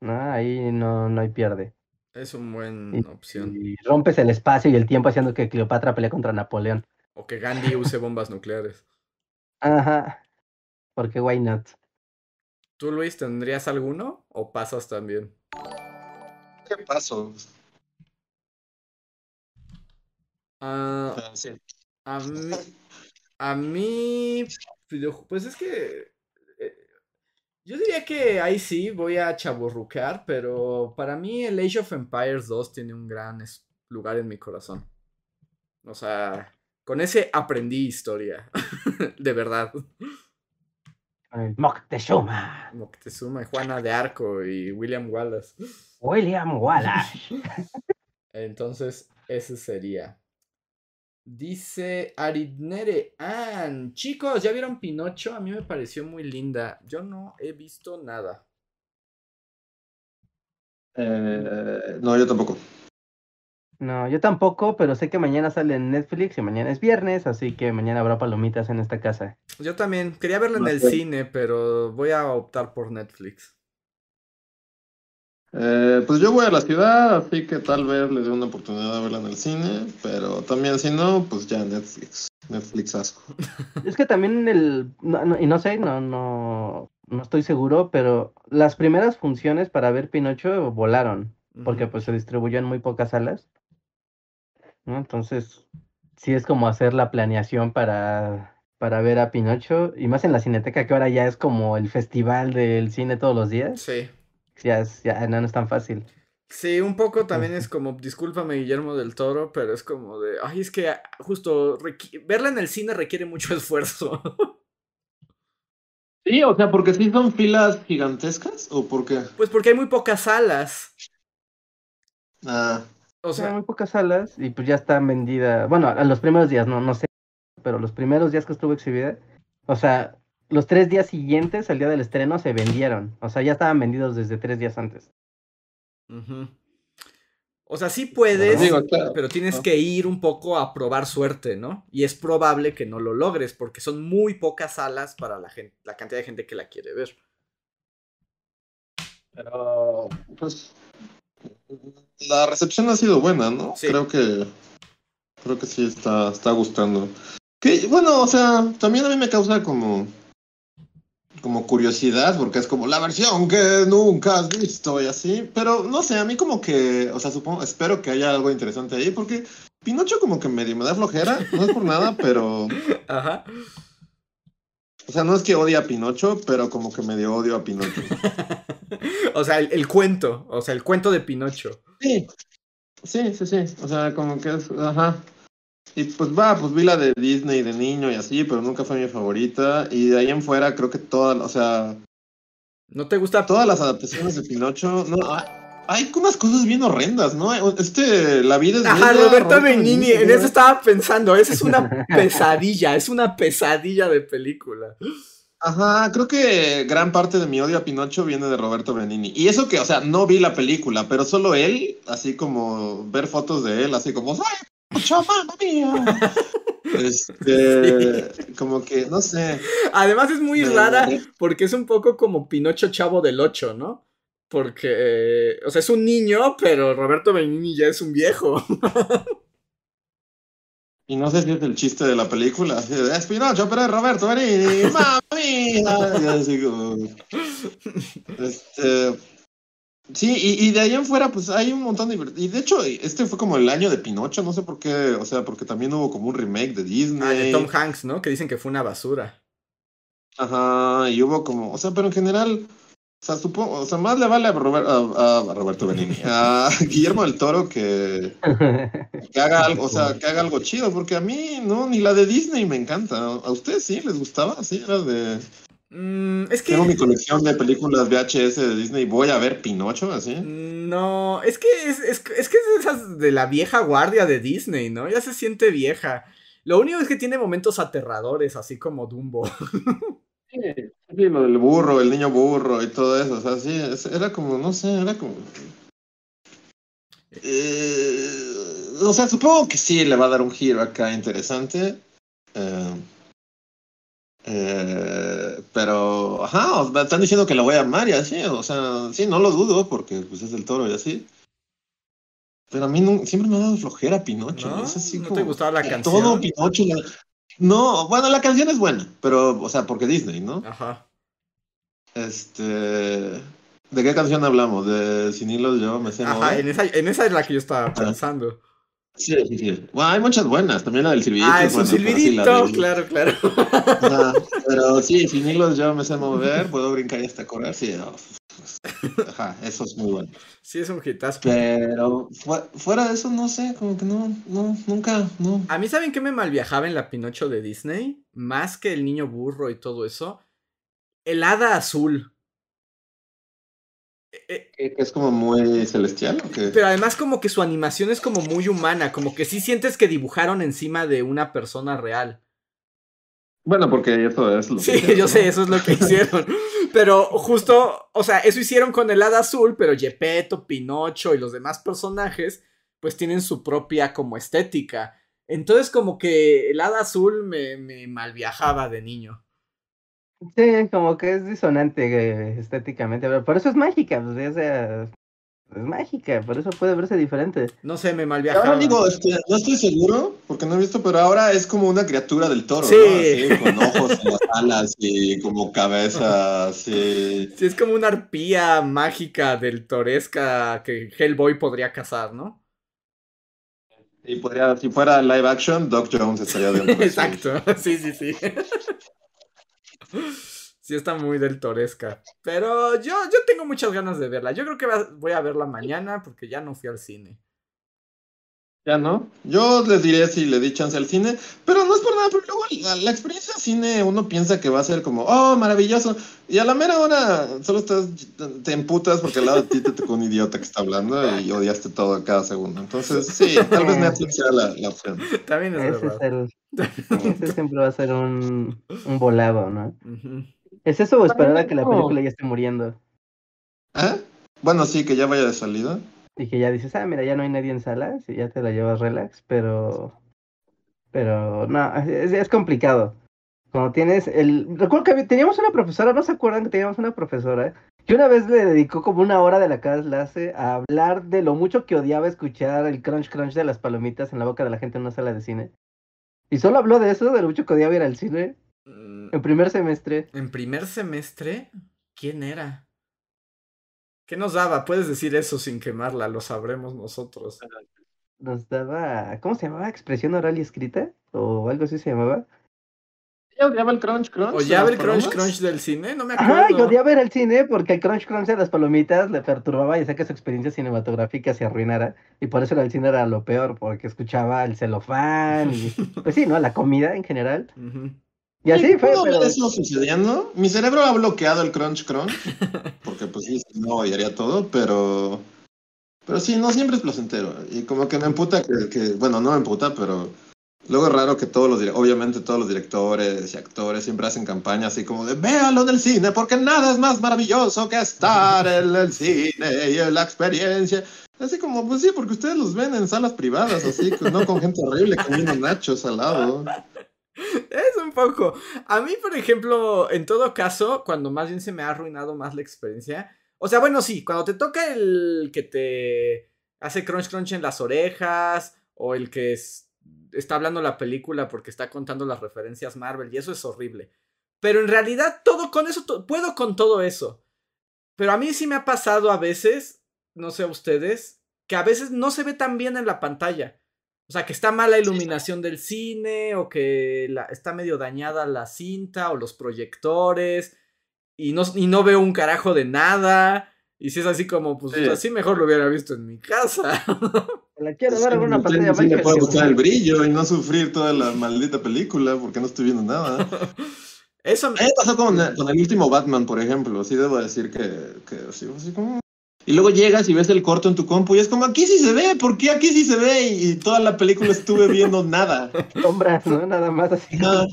No, ahí no, no hay pierde. Es una buena Y, opción. y rompes el espacio y el tiempo haciendo que Cleopatra pelee contra Napoleón. O que Gandhi use bombas nucleares. Ajá. Porque why not? ¿Tú, Luis, tendrías alguno o pasas también? ¿Qué pasó? Sí. a mí, a mí, video- pues es que eh, yo diría que ahí sí voy a chaburrucar, pero para mí el Age of Empires 2 tiene un gran lugar en mi corazón. O sea, con ese aprendí historia, de verdad. El Moctezuma. Moctezuma, y Juana de Arco y William Wallace. William Wallace. Entonces, ese sería. Dice Aridnere Ann. Chicos, ¿ya vieron Pinocho? A mí me pareció muy linda. Yo no he visto nada. Eh, no, yo tampoco. No, yo tampoco, pero sé que mañana sale en Netflix y mañana es viernes, así que mañana habrá palomitas en esta casa. Yo también. Quería verla en No el sé. cine, pero voy a optar por Netflix. Eh, pues yo voy a la ciudad, así que tal vez le dé una oportunidad de verla en el cine, pero también si no, pues ya Netflix. Netflix asco. Es que también el, no- no- y no sé, no, no, no estoy seguro, pero las primeras funciones para ver Pinocho volaron, porque pues se distribuyó en muy pocas salas, ¿no? Entonces, sí es como hacer la planeación para, para ver a Pinocho, y más en la Cineteca, que ahora ya es como el festival del cine todos los días, Sí. Ya, es, ya no, no es tan fácil. Sí, un poco también es como, discúlpame Guillermo del Toro, pero es como de, ay, es que justo requi- verla en el cine requiere mucho esfuerzo. Sí, o sea, porque sí son filas gigantescas, o por qué? Pues porque hay muy pocas salas. Ah, O sea, sea, muy pocas salas y pues ya están vendidas. Bueno, a los primeros días, no, no sé, pero los primeros días que estuvo exhibida, o sea, los tres días siguientes al día del estreno se vendieron. O sea, ya estaban vendidos desde tres días antes. O sea, sí puedes, Digo, claro. pero tienes Ah. que ir un poco a probar suerte, ¿no? Y es probable que no lo logres porque son muy pocas salas para la gente, la cantidad de gente que la quiere ver. pero pues la recepción ha sido buena, ¿no? Sí. Creo que creo que sí está, está gustando. Que bueno, o sea, también a mí me causa como como curiosidad, porque es como la versión que nunca has visto y así, pero no sé, a mí como que, o sea, supongo, espero que haya algo interesante ahí, porque Pinocho como que medio me da flojera, no es por nada, pero, Ajá. o sea, no es que odie a Pinocho, pero como que medio odio a Pinocho. o sea, el, el cuento, o sea, el cuento de Pinocho. Sí, sí, sí, sí, o sea, como que es, ajá. Y pues va, pues vi la de Disney de niño y así, pero nunca fue mi favorita, y de ahí en fuera creo que todas, o sea, ¿No te gusta? todas las adaptaciones de Pinocho, no, hay, hay unas cosas bien horrendas, ¿no? Este, la vida es Ajá, bella, Roberto Benigni, en eso estaba pensando, esa es una pesadilla, es una pesadilla de película. Ajá, creo que gran parte de mi odio a Pinocho viene de Roberto Benini. Y eso que, o sea, no vi la película, pero solo él, así como ver fotos de él, así como, ¡ay, Pinocho, mamma mía! Este, como que, no sé. Además es muy rara porque es un poco como Pinocho Chavo del 8, ¿no? Porque, eh, o sea, es un niño, pero Roberto Benigni ya es un viejo. Y no sé si es el chiste de la película. Es Pinocho, pero es Roberto Benini, mamma mía. Y así como. Este. Sí, y, y de ahí en fuera, pues hay un montón de. Y de hecho, este fue como el año de Pinocho, no sé por qué. O sea, porque también hubo como un remake de Disney. Ah, de Tom Hanks, ¿no? Que dicen que fue una basura. Ajá, y hubo como. O sea, pero en general. O sea, supongo. O sea, más le vale a, Robert- a- a Roberto Benini. A Guillermo del Toro que, que haga algo. O sea, que haga algo chido. Porque a mí, no, ni la de Disney me encanta. ¿A ustedes sí les gustaba? Sí, era de. Mm, es que... Tengo mi colección de películas VHS de Disney. Voy a ver Pinocho, así. No, es que es, es, es que es de esas de la vieja guardia de Disney, ¿no? Ya se siente vieja. Lo único es que tiene momentos aterradores, así como Dumbo. Sí, sí, lo del burro, el niño burro y todo eso. O sea, sí, era como, no sé, era como. Eh, o sea, supongo que sí le va a dar un giro acá interesante. Eh, eh, Pero, ajá, o están diciendo que la voy a amar y así, o sea, sí, no lo dudo porque pues es el toro y así. Pero a mí no- siempre me ha dado flojera Pinocho. ¿No? Es así ¿No como te gustaba la canción? Todo Pinocho. la- No, bueno, la canción es buena, pero, o sea, porque Disney, ¿no? Ajá. Este. ¿De qué canción hablamos? ¿De Sin hilos yo me sé Ajá, en esa, en esa es la que yo estaba pensando. Sí, sí, sí. Bueno, hay muchas buenas. También la del silbidito. Ah, es un silbidito, claro, claro. Pero sí, sin hilos yo me sé mover, puedo brincar y hasta correr, sí. Ajá, eso es muy bueno. Sí, es un hitazo. Pero fu- fuera de eso, no sé, como que no, no, nunca, no. A mí, ¿saben qué me malviajaba en la Pinocho de Disney? Más que el niño burro y todo eso. El hada azul. Eh, eh, ¿Que es como muy celestial o qué? Pero además como que su animación es como muy humana, como que sí sientes que dibujaron encima de una persona real. Bueno, porque eso es lo que Sí, yo ¿no? sé, eso es lo que hicieron. Pero justo, o sea, eso hicieron con el hada azul, pero Gepetto, Pinocho y los demás personajes, pues tienen su propia como estética. Entonces como que el hada azul me, me malviajaba de niño. Sí, como que es disonante eh, estéticamente, pero por eso es mágica, pues, o sea, es mágica, por eso puede verse diferente. No sé, me malviajaba. Ahora digo, este, no estoy seguro, porque no he visto, pero ahora es como una criatura del toro, Sí. ¿no? Así, con ojos y las alas y como cabeza, así. Sí, es como una arpía mágica del Toresca que Hellboy podría cazar, ¿no? Y podría, si fuera live action, Doc Jones estaría dentro. Exacto, sí, sí, sí. Sí está muy del Toresca. Pero yo, yo tengo muchas ganas de verla. Yo creo que voy a verla mañana porque ya no fui al cine. Ya no. Yo les diré si le di chance al cine, pero no es por nada, pero luego la, la experiencia cine uno piensa que va a ser como, oh, maravilloso, y a la mera hora solo estás, te emputas porque al lado de ti te tocó un idiota que está hablando y odiaste todo cada segundo. Entonces, sí, tal vez Netflix sea la, la opción. También es Ese verdad. es el, ese siempre va a ser un, un volado, ¿no? ¿Es eso o esperar a que la película ya esté muriendo? ¿Ah? Bueno, sí, que ya vaya de salida. Y que ya dices, ah, mira, ya no hay nadie en salas y ya te la llevas relax, pero. Pero no, es, es complicado. Cuando tienes el. Recuerdo que teníamos una profesora, ¿no se acuerdan que teníamos una profesora? Que una vez le dedicó como una hora de la clase a hablar de lo mucho que odiaba escuchar el crunch crunch de las palomitas en la boca de la gente en una sala de cine. Y solo habló de eso, de lo mucho que odiaba ir al cine Mm, en primer semestre. En primer semestre, ¿quién era? ¿Qué nos daba? Puedes decir eso sin quemarla, lo sabremos nosotros. Nos daba. ¿Cómo se llamaba? ¿Expresión oral y escrita? ¿O algo así se llamaba? ¿Ya odiaba el crunch crunch? ¿O de ya las el crunch palomas? crunch del cine? No me acuerdo. odiaba ir al cine porque el crunch crunch de las palomitas le perturbaba y hacía que su experiencia cinematográfica se arruinara. Y por eso el cine era lo peor, porque escuchaba el celofán y, pues sí, ¿no? La comida en general. Ujú. Y así Sí, fue, ¿puedo ver pero... eso sucediendo? Mi cerebro ha bloqueado el crunch crunch, porque pues sí, no, haría todo, pero... Pero sí, no siempre es placentero. Y como que me emputa que, que- bueno, no me emputa, pero... Luego es raro que todos los, obviamente todos los directores y actores siempre hacen campaña así como de véalo en el cine, porque nada es más maravilloso que estar en el cine y en la experiencia. Así como, pues sí, porque ustedes los ven en salas privadas, así, no con gente horrible comiendo nachos al lado. Es un poco. A mí, por ejemplo, en todo caso, cuando más bien se me ha arruinado más la experiencia. O sea, bueno, sí, cuando te toca el que te hace crunch crunch en las orejas, o el que es- está hablando la película porque está contando las referencias Marvel, y eso es horrible. Pero en realidad, todo con eso, puedo con todo eso. Pero a mí sí me ha pasado a veces, no sé a ustedes, que a veces no se ve tan bien en la pantalla. O sea, que está mala iluminación del cine, o que la- está medio dañada la cinta, o los proyectores, y no, y no veo un carajo de nada. Y si es así como, pues Sí. así mejor lo hubiera visto en mi casa. La quiero ver en una pantalla más puedo buscar el brillo y no sufrir toda la maldita película porque no estoy viendo nada. Eso me pasó con, con el último Batman, por ejemplo. Sí debo decir que, que así, así como... Y luego llegas y ves el corto en tu compu y es como, aquí sí se ve, ¿por qué aquí sí se ve? Y, y toda la película estuve viendo nada. sombras, ¿no? Nada más así. Nada.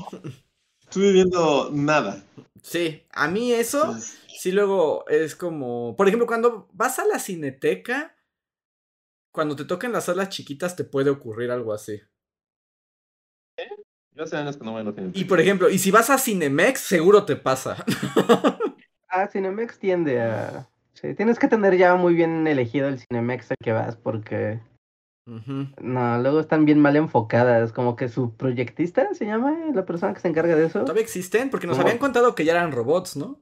Estuve viendo nada. Sí, a mí eso, sí luego es como, por ejemplo, cuando vas a la cineteca, cuando te tocan las salas chiquitas te puede ocurrir algo así. Yo hace años que no voy a Y por ejemplo, y si vas a Cinemex, seguro te pasa. Ah, Cinemex tiende a. Sí, tienes que tener ya muy bien elegido el Cinemex al que vas, porque. No, luego están bien mal enfocadas. Como que su proyectista se llama la persona que se encarga de eso. ¿Todavía existen? Porque nos ¿Cómo? habían contado que ya eran robots, ¿no?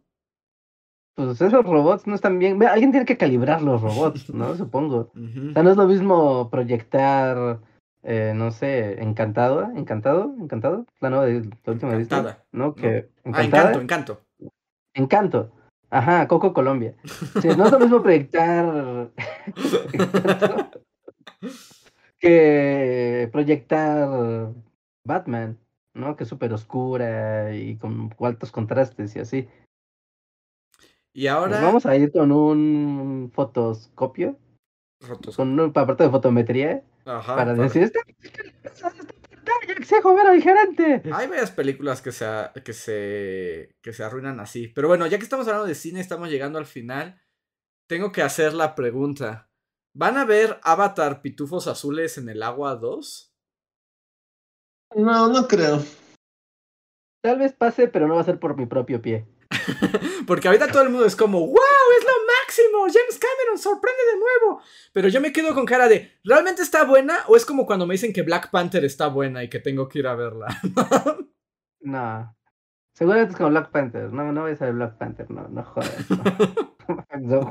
Pues esos robots no están bien. Alguien tiene que calibrar los robots, ¿no? Supongo. Ujú. O sea, no es lo mismo proyectar, eh, no sé, Encantado, Encantado, Encantado, la nueva de la última Disney, Encantada, ¿no? Que Ah, Encantada, encanto, encanto. Encanto. Ajá, Coco Colombia. Sí, no es lo mismo proyectar que proyectar Batman, ¿no? Que es súper oscura y con altos contrastes y así. Y ahora. vamos a ir con un fotoscopio, Rotos. con un aparato de fotometría Ajá, para para- decir, esta esta pantalla exijo ver al gerente. Hay varias películas que se, que, se, que se arruinan así. Pero bueno, ya que estamos hablando de cine, estamos llegando al final. Tengo que hacer la pregunta. ¿Van a ver Avatar Pitufos Azules en el agua 2? No, no creo. Tal vez pase, pero no va a ser por mi propio pie. Porque ahorita todo el mundo es como, lo máximo, James Cameron sorprende de nuevo. Pero yo me quedo con cara de, ¿realmente está buena? ¿O es como cuando me dicen que Black Panther está buena y que tengo que ir a verla? No. Seguramente es como Black Panther. No, no voy a ser Black Panther. No, no jodas. No. No.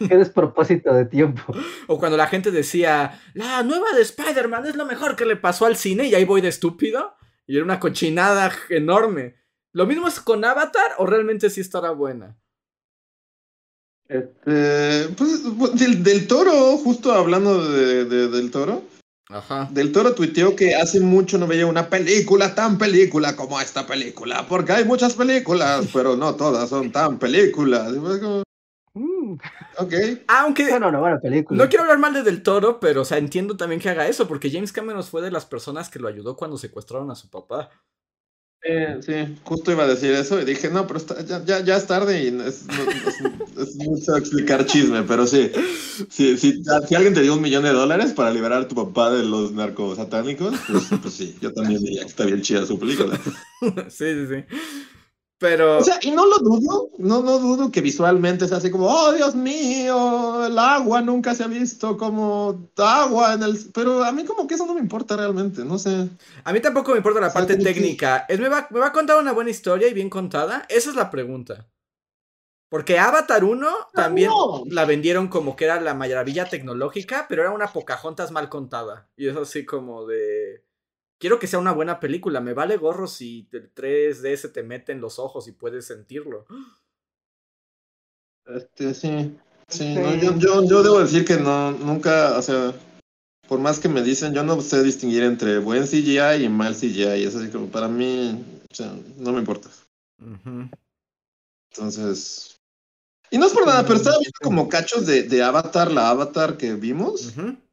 Qué despropósito de tiempo. o cuando la gente decía, la nueva de Spider-Man es lo mejor que le pasó al cine y ahí voy de estúpido. Y era una cochinada enorme. ¿Lo mismo es con Avatar o realmente sí estará buena? Este, pues del, del toro, justo hablando de, de- del toro, Ajá. del toro tuiteó que hace mucho no veía una película tan película como esta película, porque hay muchas películas, pero no todas son tan películas. Como, Mm, ok. Aunque Bueno, una buena película. no quiero hablar mal de Del Toro, pero o sea, entiendo también que haga eso, porque James Cameron fue de las personas que lo ayudó cuando secuestraron a su papá. Eh, sí, justo iba a decir eso y dije, no, pero está- ya, ya, ya es tarde y no- es, no- es- es mucho explicar chisme, pero sí. sí, sí, si alguien te dio un millón de dólares para liberar a tu papá de los narcos satánicos, pues, pues sí, yo también diría que está bien chida su película. sí, sí, sí. Pero. O sea, y no lo dudo, no, no dudo que visualmente sea así como, oh Dios mío, el agua nunca se ha visto como agua en el... Pero a mí como que eso no me importa realmente, no sé. A mí tampoco me importa la O sea, parte que- técnica. ¿Es, me, va, ¿Me va a contar una buena historia y bien contada? Esa es la pregunta. Porque Avatar 1 también no. la vendieron como que era la maravilla tecnológica, pero era una Pocahontas mal contada. Y es así como de... Quiero que sea una buena película. Me vale gorro si el 3D se te mete en los ojos y puedes sentirlo. Este, sí, sí, no, yo, yo, yo debo decir que no, nunca, o sea, por más que me dicen, yo no sé distinguir entre buen CGI y mal CGI, es así como para mí, o sea, no me importa. Entonces... Y no es por nada, pero estaba viendo como cachos de, de Avatar, la Avatar que vimos. Y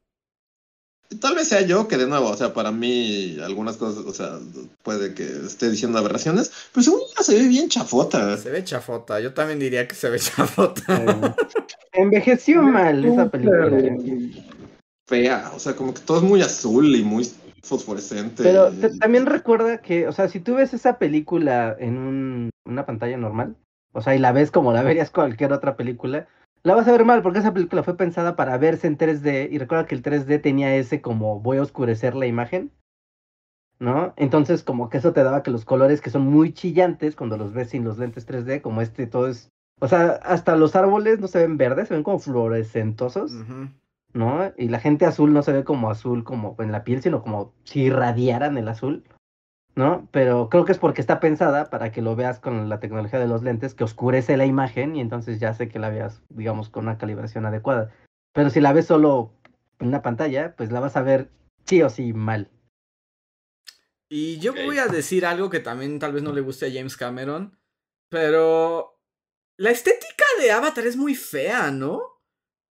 Tal vez sea yo que de nuevo, o sea, para mí algunas cosas, o sea, puede que esté diciendo aberraciones, pero según yo se ve bien chafota. Se ve chafota. Yo también diría que se ve chafota. Eh, envejeció mal esa película. Fea, o sea, como que todo es muy azul y muy fosforescente. Pero y- también recuerda que, o sea, si tú ves esa película en un- una pantalla normal, o sea, y la ves como la verías cualquier otra película, la vas a ver mal porque esa película fue pensada para verse en 3D y recuerda que el 3D tenía ese como voy a oscurecer la imagen, ¿no? Entonces como que eso te daba que los colores que son muy chillantes cuando los ves sin los lentes 3D, como este todo es, o sea, hasta los árboles no se ven verdes, se ven como fluorescentosos. Ujú. ¿no? Y la gente azul no se ve como azul como en la piel, sino como si irradiaran el azul, ¿no? Pero creo que es porque está pensada para que lo veas con la tecnología de los lentes que oscurece la imagen y entonces ya sé que la veas, digamos, con una calibración adecuada. Pero si la ves solo en una pantalla, pues la vas a ver sí o sí mal. Y yo voy a decir algo que también tal vez no le guste a James Cameron, pero la estética de Avatar es muy fea, ¿no?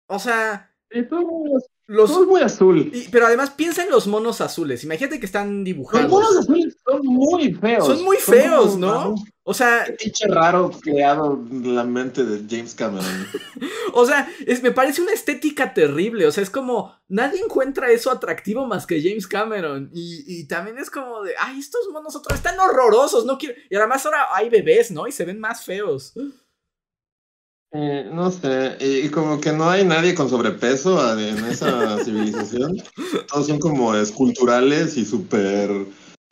O sea, los... es muy azul. y- pero además piensa en los monos azules. Imagínate que están Los dibujados. monos azules son muy feos. Son muy Son feos, ¿no? O sea, Qué pinche raro creado en la mente de James Cameron. o sea, es, me parece una estética terrible. O sea, es como, nadie encuentra eso atractivo más que James Cameron. Y, y también es como de, ay, estos monos otra vez están horrorosos, no quiero. Y además ahora hay bebés, ¿no? Y se ven más feos. Eh, no sé, y, y como que no hay nadie con sobrepeso en esa civilización. Todos son como esculturales y súper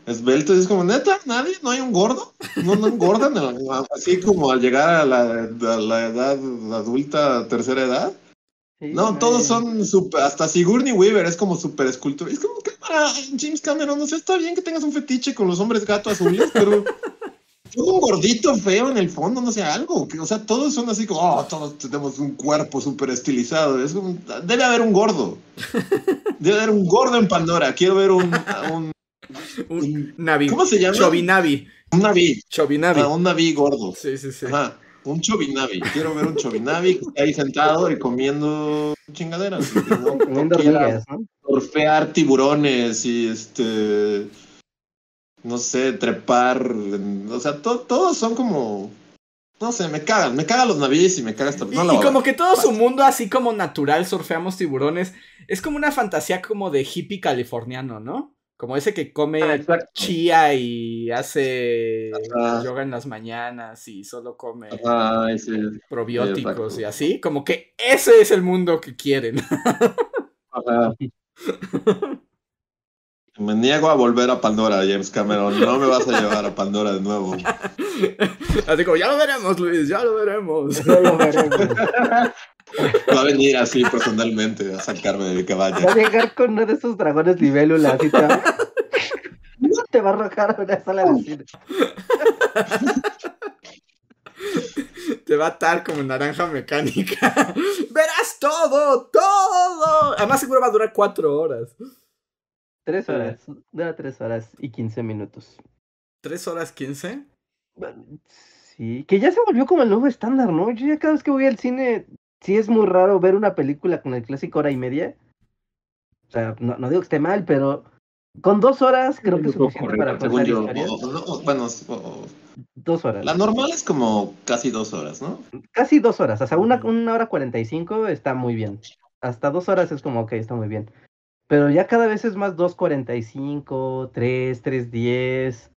esbeltos. Es como, neta, nadie, no hay un gordo. No, no engordan, así como al llegar a la, a la edad adulta, tercera edad. Sí, No, todos son super, hasta Sigourney Weaver es como súper escultura. Es como que para James Cameron, no sé, está bien que tengas un fetiche con los hombres gato azules, pero un gordito feo en el fondo, no sé, algo. Que, o sea, todos son así como, oh, todos tenemos un cuerpo súper estilizado. Es como, debe haber un gordo. Debe haber un gordo en Pandora. Quiero ver un, un, Un Navi. ¿Cómo se llama? Chobinavi. un Navi. Chobinavi. Ah, un Navi gordo. Sí, sí, sí. Ajá. Un chobinavi. Quiero ver un chobinavi ahí sentado y comiendo chingaderas. no- Comiendo no surfear tiburones y este. No sé, trepar. o sea, to- todos son como. No sé, me cagan. Me cagan los navíes y me caga esta. Y, no como que todo su mundo, así como natural, surfeamos tiburones, es como una fantasía como de hippie californiano, ¿no? Como ese que come Ah, chía y hace Ajá. yoga en las mañanas y solo come sí. probióticos y así. Como que ese es el mundo que quieren. Ajá. Me niego a volver a Pandora, James Cameron. No me vas a llevar a Pandora de nuevo. Así como, ya lo veremos, Luis, ya lo veremos. Ya lo veremos. Va a venir así personalmente a sacarme de mi caballo. Va a llegar con uno de esos dragones libélulas y te va, no te va a arrojar a una sala de cine. Te va a atar como naranja mecánica. Verás todo, todo. Además seguro va a durar cuatro horas. Tres horas. Dura tres horas y quince minutos. ¿Tres horas quince? Bueno, Sí, que ya se volvió como el nuevo estándar, ¿no? Yo ya cada vez que voy al cine, sí es muy raro ver una película con el clásico hora y media. O sea, no, no digo que esté mal, pero con dos horas creo que es suficiente para contar yo, o- o- bueno, o- Dos horas. la normal es como casi dos horas, ¿no? Casi dos horas. O sea, una, una hora cuarenta y cinco está muy bien. Hasta dos horas es como, ok, está muy bien. Pero ya cada vez es más dos cuarenta y cinco, tres, tres diez.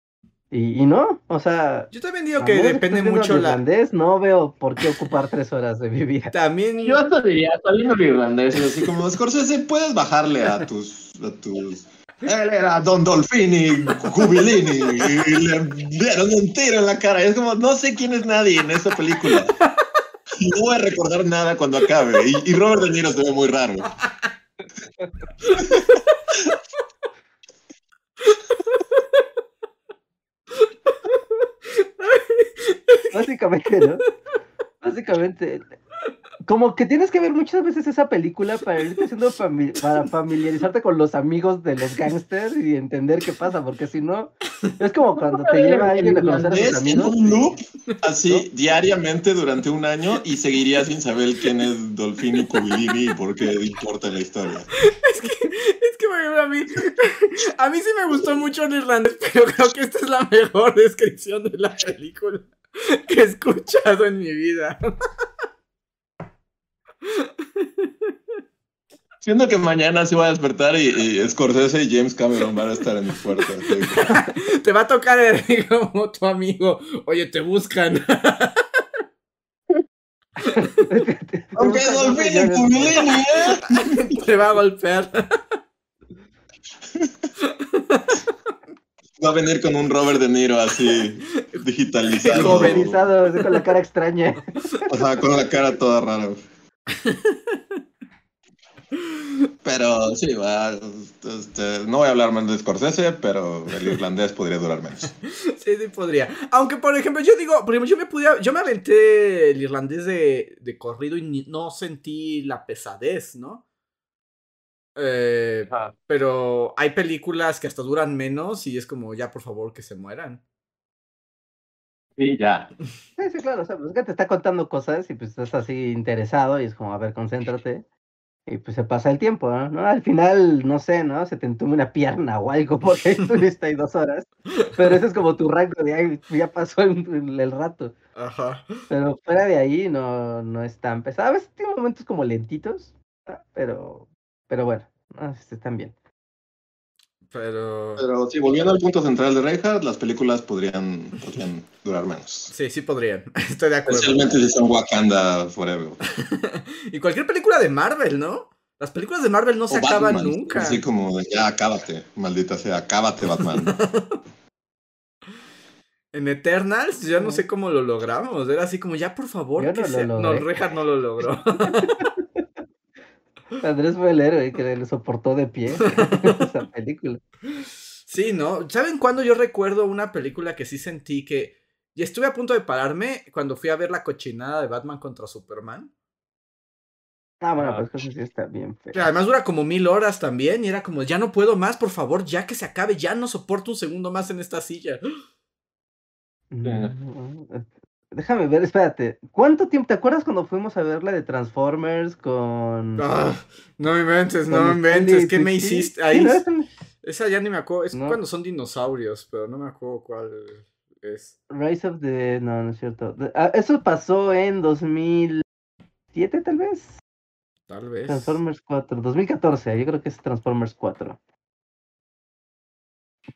Y, y no, o sea, Yo también digo que depende mucho la... irlandés, no veo por qué ocupar tres horas de mi vida. También... Yo hasta diría, el irlandés, así como, Scorsese, puedes bajarle a tus, a tus... Él era Don Dolfini, Jubilini, y le dieron un tiro en la cara. Y es como, no sé quién es nadie en esa película. Y no voy a recordar nada cuando acabe. Y, y Robert De Niro se ve muy raro. Básicamente, ¿no? Básicamente. Como que tienes que ver muchas veces esa película para irte haciendo fami- para familiarizarte con los amigos de los gangsters y entender qué pasa, porque si no, es como cuando te lleva alguien a conocer a tus amigos. un loop, así, diariamente durante un año, y seguiría sin saber quién es Dolfini Jubilini y por qué importa la historia. Es que, es que ejemplo, a mí, a mí sí me gustó mucho el irlandés, pero creo que esta es la mejor descripción de la película que he escuchado en mi vida. Siento que mañana sí voy a despertar y, y Scorsese y James Cameron van a estar en mi puerta. Te va a tocar el- como tu amigo. Oye, te buscan. Aunque ¿eh? Te va a golpear. Va a venir con un Robert De Niro así, digitalizado. Así con la cara extraña. O sea, con la cara toda rara. Pero sí, va, este, no voy a hablar más de Scorsese, pero el irlandés podría durar menos. Sí, sí podría. Aunque, por ejemplo, yo digo, por ejemplo, yo me pude, yo me aventé el irlandés de, de corrido y ni- no sentí la pesadez, ¿no? Eh, pero hay películas que hasta duran menos y es como, ya, por favor, que se mueran. Sí, ya. Sí, sí, claro, o sea, pues que te está contando cosas y pues estás así interesado y es como, a ver, concéntrate. Y pues se pasa el tiempo, ¿no? ¿no? Al final, no sé, ¿no? Se te entume una pierna o algo porque estuviste ahí dos horas. Pero ese es como tu rango de ahí, ya pasó el, el rato. Ajá. Pero fuera de ahí no, no es tan pesado. A veces tiene momentos como lentitos, ¿no? pero, pero bueno, no, están bien. Pero... Pero sí, volviendo al punto central de Reinhardt, las películas podrían, podrían durar menos. Sí, sí podrían. Estoy de acuerdo. Especialmente si son Wakanda Forever. y cualquier película de Marvel, ¿no? Las películas de Marvel no O se acaban Batman, nunca. Así como de, ya acábate, maldita sea, acábate Batman. En Eternals, ya no sé cómo lo logramos. Era así como, ya por favor, Yo que no lo se... No. Reinhardt no lo logró. Andrés fue el héroe que le soportó de pie esa película. Sí, ¿no? ¿Saben cuándo yo recuerdo una película que sí sentí que... Y estuve a punto de pararme cuando fui a ver la cochinada de Batman contra Superman. Ah, bueno, Ah. pues eso sí está bien feo. Además dura como mil horas también. Y era como, ya no puedo más, por favor, ya que se acabe, ya no soporto un segundo más en esta silla. Mm, Déjame ver, espérate. ¿Cuánto tiempo? ¿Te acuerdas cuando fuimos a ver la de Transformers con. Ah, no me inventes, no me inventes. ¿Qué me hiciste? Sí, Ahí, esa ya ni me acuerdo. Es No. cuando son dinosaurios, pero no me acuerdo cuál es. Rise of the. No, no es cierto. Ah, eso pasó en 2007, tal vez. Tal vez. Transformers 4. 2014, yo creo que es Transformers 4.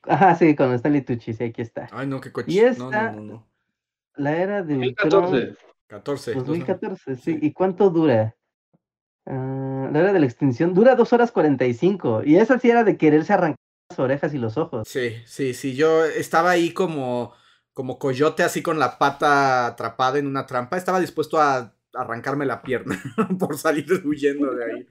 Ajá, sí, con Stanley Tucci, sí, aquí está. Ay, no, qué Y coche. No, esta- no, no, no. La era de Ultron. 2014. 14. 2014, sí. sí. ¿Y cuánto dura? Ah, la hora de la extinción dura 2 horas 45. Y esa sí era de quererse arrancar las orejas y los ojos. Sí, sí, sí. Yo estaba ahí como, como coyote, así con la pata atrapada en una trampa. Estaba dispuesto a arrancarme la pierna por salir huyendo de ahí.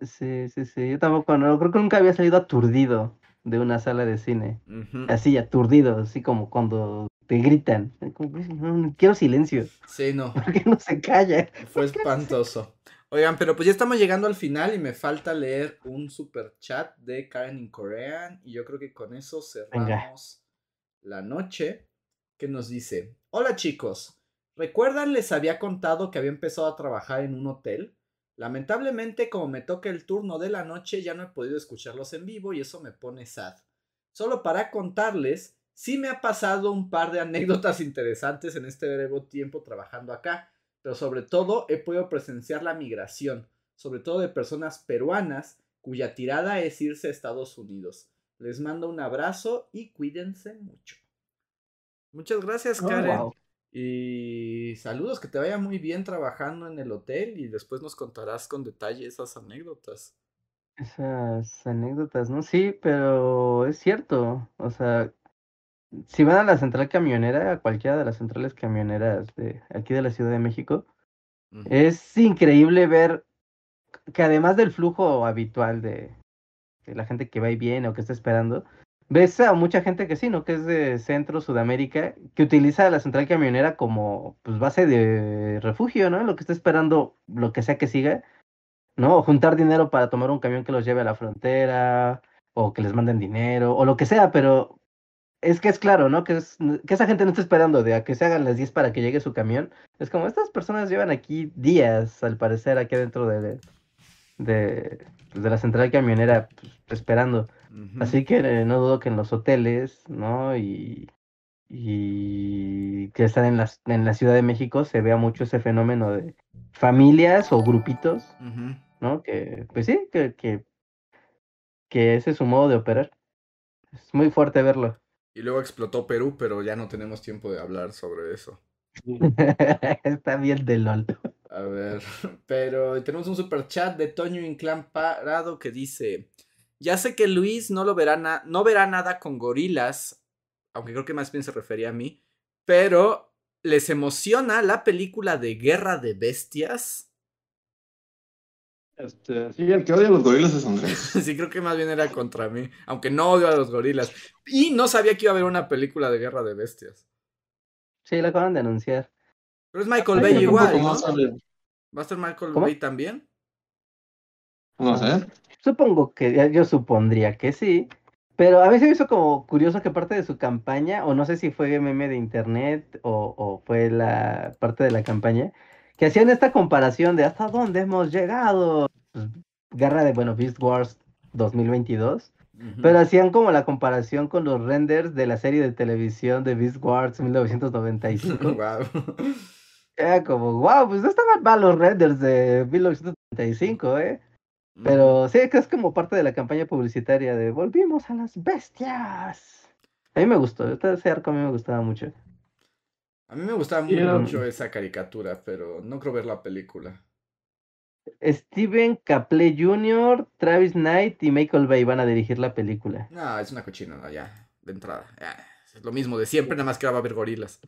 Sí, sí, sí. Yo tampoco, no, creo que nunca había salido aturdido de una sala de cine. Así, aturdido, así como cuando te gritan. Como, "No, no, quiero silencio. Sí, no. ¿Por qué no se calla? Fue espantoso. Oigan, pero pues ya estamos llegando al final y me falta leer un super chat de Karen in Korean. Y yo creo que con eso cerramos la noche. Que nos dice: Hola chicos, ¿recuerdan les había contado que había empezado a trabajar en un hotel? Lamentablemente, como me toca el turno de la noche, ya no he podido escucharlos en vivo y eso me pone sad. Solo para contarles, sí me ha pasado un par de anécdotas interesantes en este breve tiempo trabajando acá pero sobre todo he podido presenciar la migración, sobre todo de personas peruanas cuya tirada es irse a Estados Unidos. Les mando un abrazo y cuídense mucho. Muchas gracias, Oh, Karen. wow. Y saludos, que te vaya muy bien trabajando en el hotel y después nos contarás con detalle esas anécdotas. Esas anécdotas, ¿no? Sí, pero es cierto. O sea, si van a la central camionera, a cualquiera de las centrales camioneras de aquí de la Ciudad de México, es increíble ver que además del flujo habitual de, de la gente que va y viene o que está esperando, ves a mucha gente que sí, ¿no? Que es de Centro, Sudamérica, que utiliza la central camionera como pues base de refugio, ¿no? Lo que está esperando, lo que sea que siga, ¿no? O juntar dinero para tomar un camión que los lleve a la frontera, o que les manden dinero, o lo que sea, pero es que es claro, ¿no? Que, es, que esa gente no está esperando de a que se hagan las 10 para que llegue su camión. Es como, estas personas llevan aquí días, al parecer, aquí adentro de, de, pues, de la central camionera, pues, esperando. Así que eh, no dudo que en los hoteles, ¿no? Y, y que están en, las, en la Ciudad de México se vea mucho ese fenómeno de familias o grupitos. ¿no? Que, pues sí, que, que, que ese es su modo de operar. Es muy fuerte verlo. Y luego explotó Perú, pero ya no tenemos tiempo de hablar sobre eso. Está bien de LOL. A ver, pero tenemos un super chat de Toño Inclán Parado que dice: Ya sé que Luis no lo verá, na- no verá nada con gorilas, aunque creo que más bien se refería a mí, pero ¿les emociona la película de Guerra de Bestias? Este, Sí, el que odia a los gorilas es Andrés. sí, creo que más bien era contra mí, aunque no odio a los gorilas. Y no sabía que iba a haber una película de Guerra de Bestias. Sí, lo acaban de anunciar. Pero es Michael Ay, Bay igual, ¿no? ¿Va a estar Michael ¿Cómo? Bay también? No sé. Supongo que, yo supondría que sí. Pero a mí se me hizo como curioso que parte de su campaña, o no sé si fue meme de internet o, o fue la parte de la campaña, que hacían esta comparación de hasta dónde hemos llegado. Pues, guerra de, bueno, Beast Wars 2022. Ujú. Pero hacían como la comparación con los renders de la serie de televisión de Beast Wars 1995. Guau. Era como, wow, pues no estaban mal los renders de 1995, ¿eh? Pero sí, que es como parte de la campaña publicitaria de volvimos a las bestias. A mí me gustó, ese arco a mí me gustaba mucho. A mí me gustaba mucho esa caricatura, pero no creo ver la película. Steven Caple Jr., Travis Knight y Michael Bay van a dirigir la película. No, es una cochinada ya, de entrada. Ya, es lo mismo de siempre, nada más que va a haber gorilas.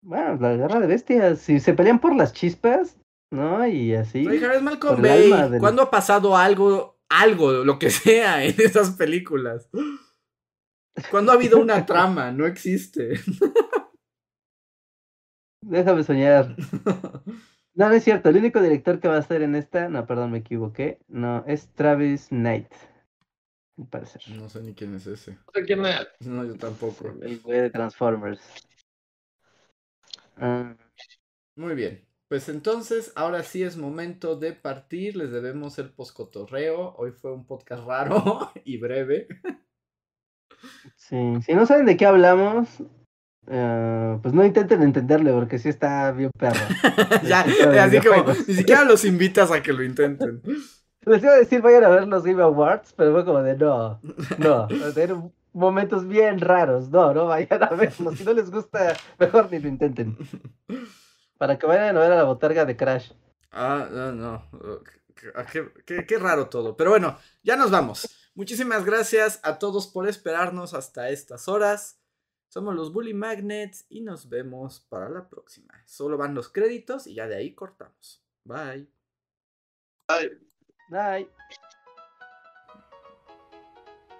Bueno, la guerra de bestias, si se pelean por las chispas, ¿no? Y así. Oye, Jared Malcolm Bay, del- ¿cuándo ha pasado algo, algo, lo que sea, en esas películas? ¿Cuándo ha habido una trama? No existe. Déjame soñar. No, no es cierto. El único director que va a estar en esta, no, perdón, me equivoqué. No, es Travis Knight. Al parecer. No sé ni quién es ese. No sé quién es. No, yo tampoco. El güey de Transformers. Ah, Muy bien. Pues entonces, ahora sí es momento de partir. Les debemos el poscotorreo. Hoy fue un podcast raro y breve. sí. Si no saben de qué hablamos, eh, pues no intenten entenderle, porque sí está bien perro. ya, Este, así como, ni siquiera los invitas a que lo intenten. Les iba a decir, vayan a ver los Game Awards, pero fue como de no, no. Eran momentos bien raros. No, no vayan a verlos. Si no les gusta, mejor ni lo intenten. Para que vayan a ver a la botarga de Crash. Ah, no, no. Qué, qué- qué- qué raro todo. Pero bueno, ya nos vamos. Muchísimas gracias a todos por esperarnos hasta estas horas. Somos los Bully Magnets y nos vemos para la próxima. Solo van los créditos y ya de ahí cortamos. Bye. Bye.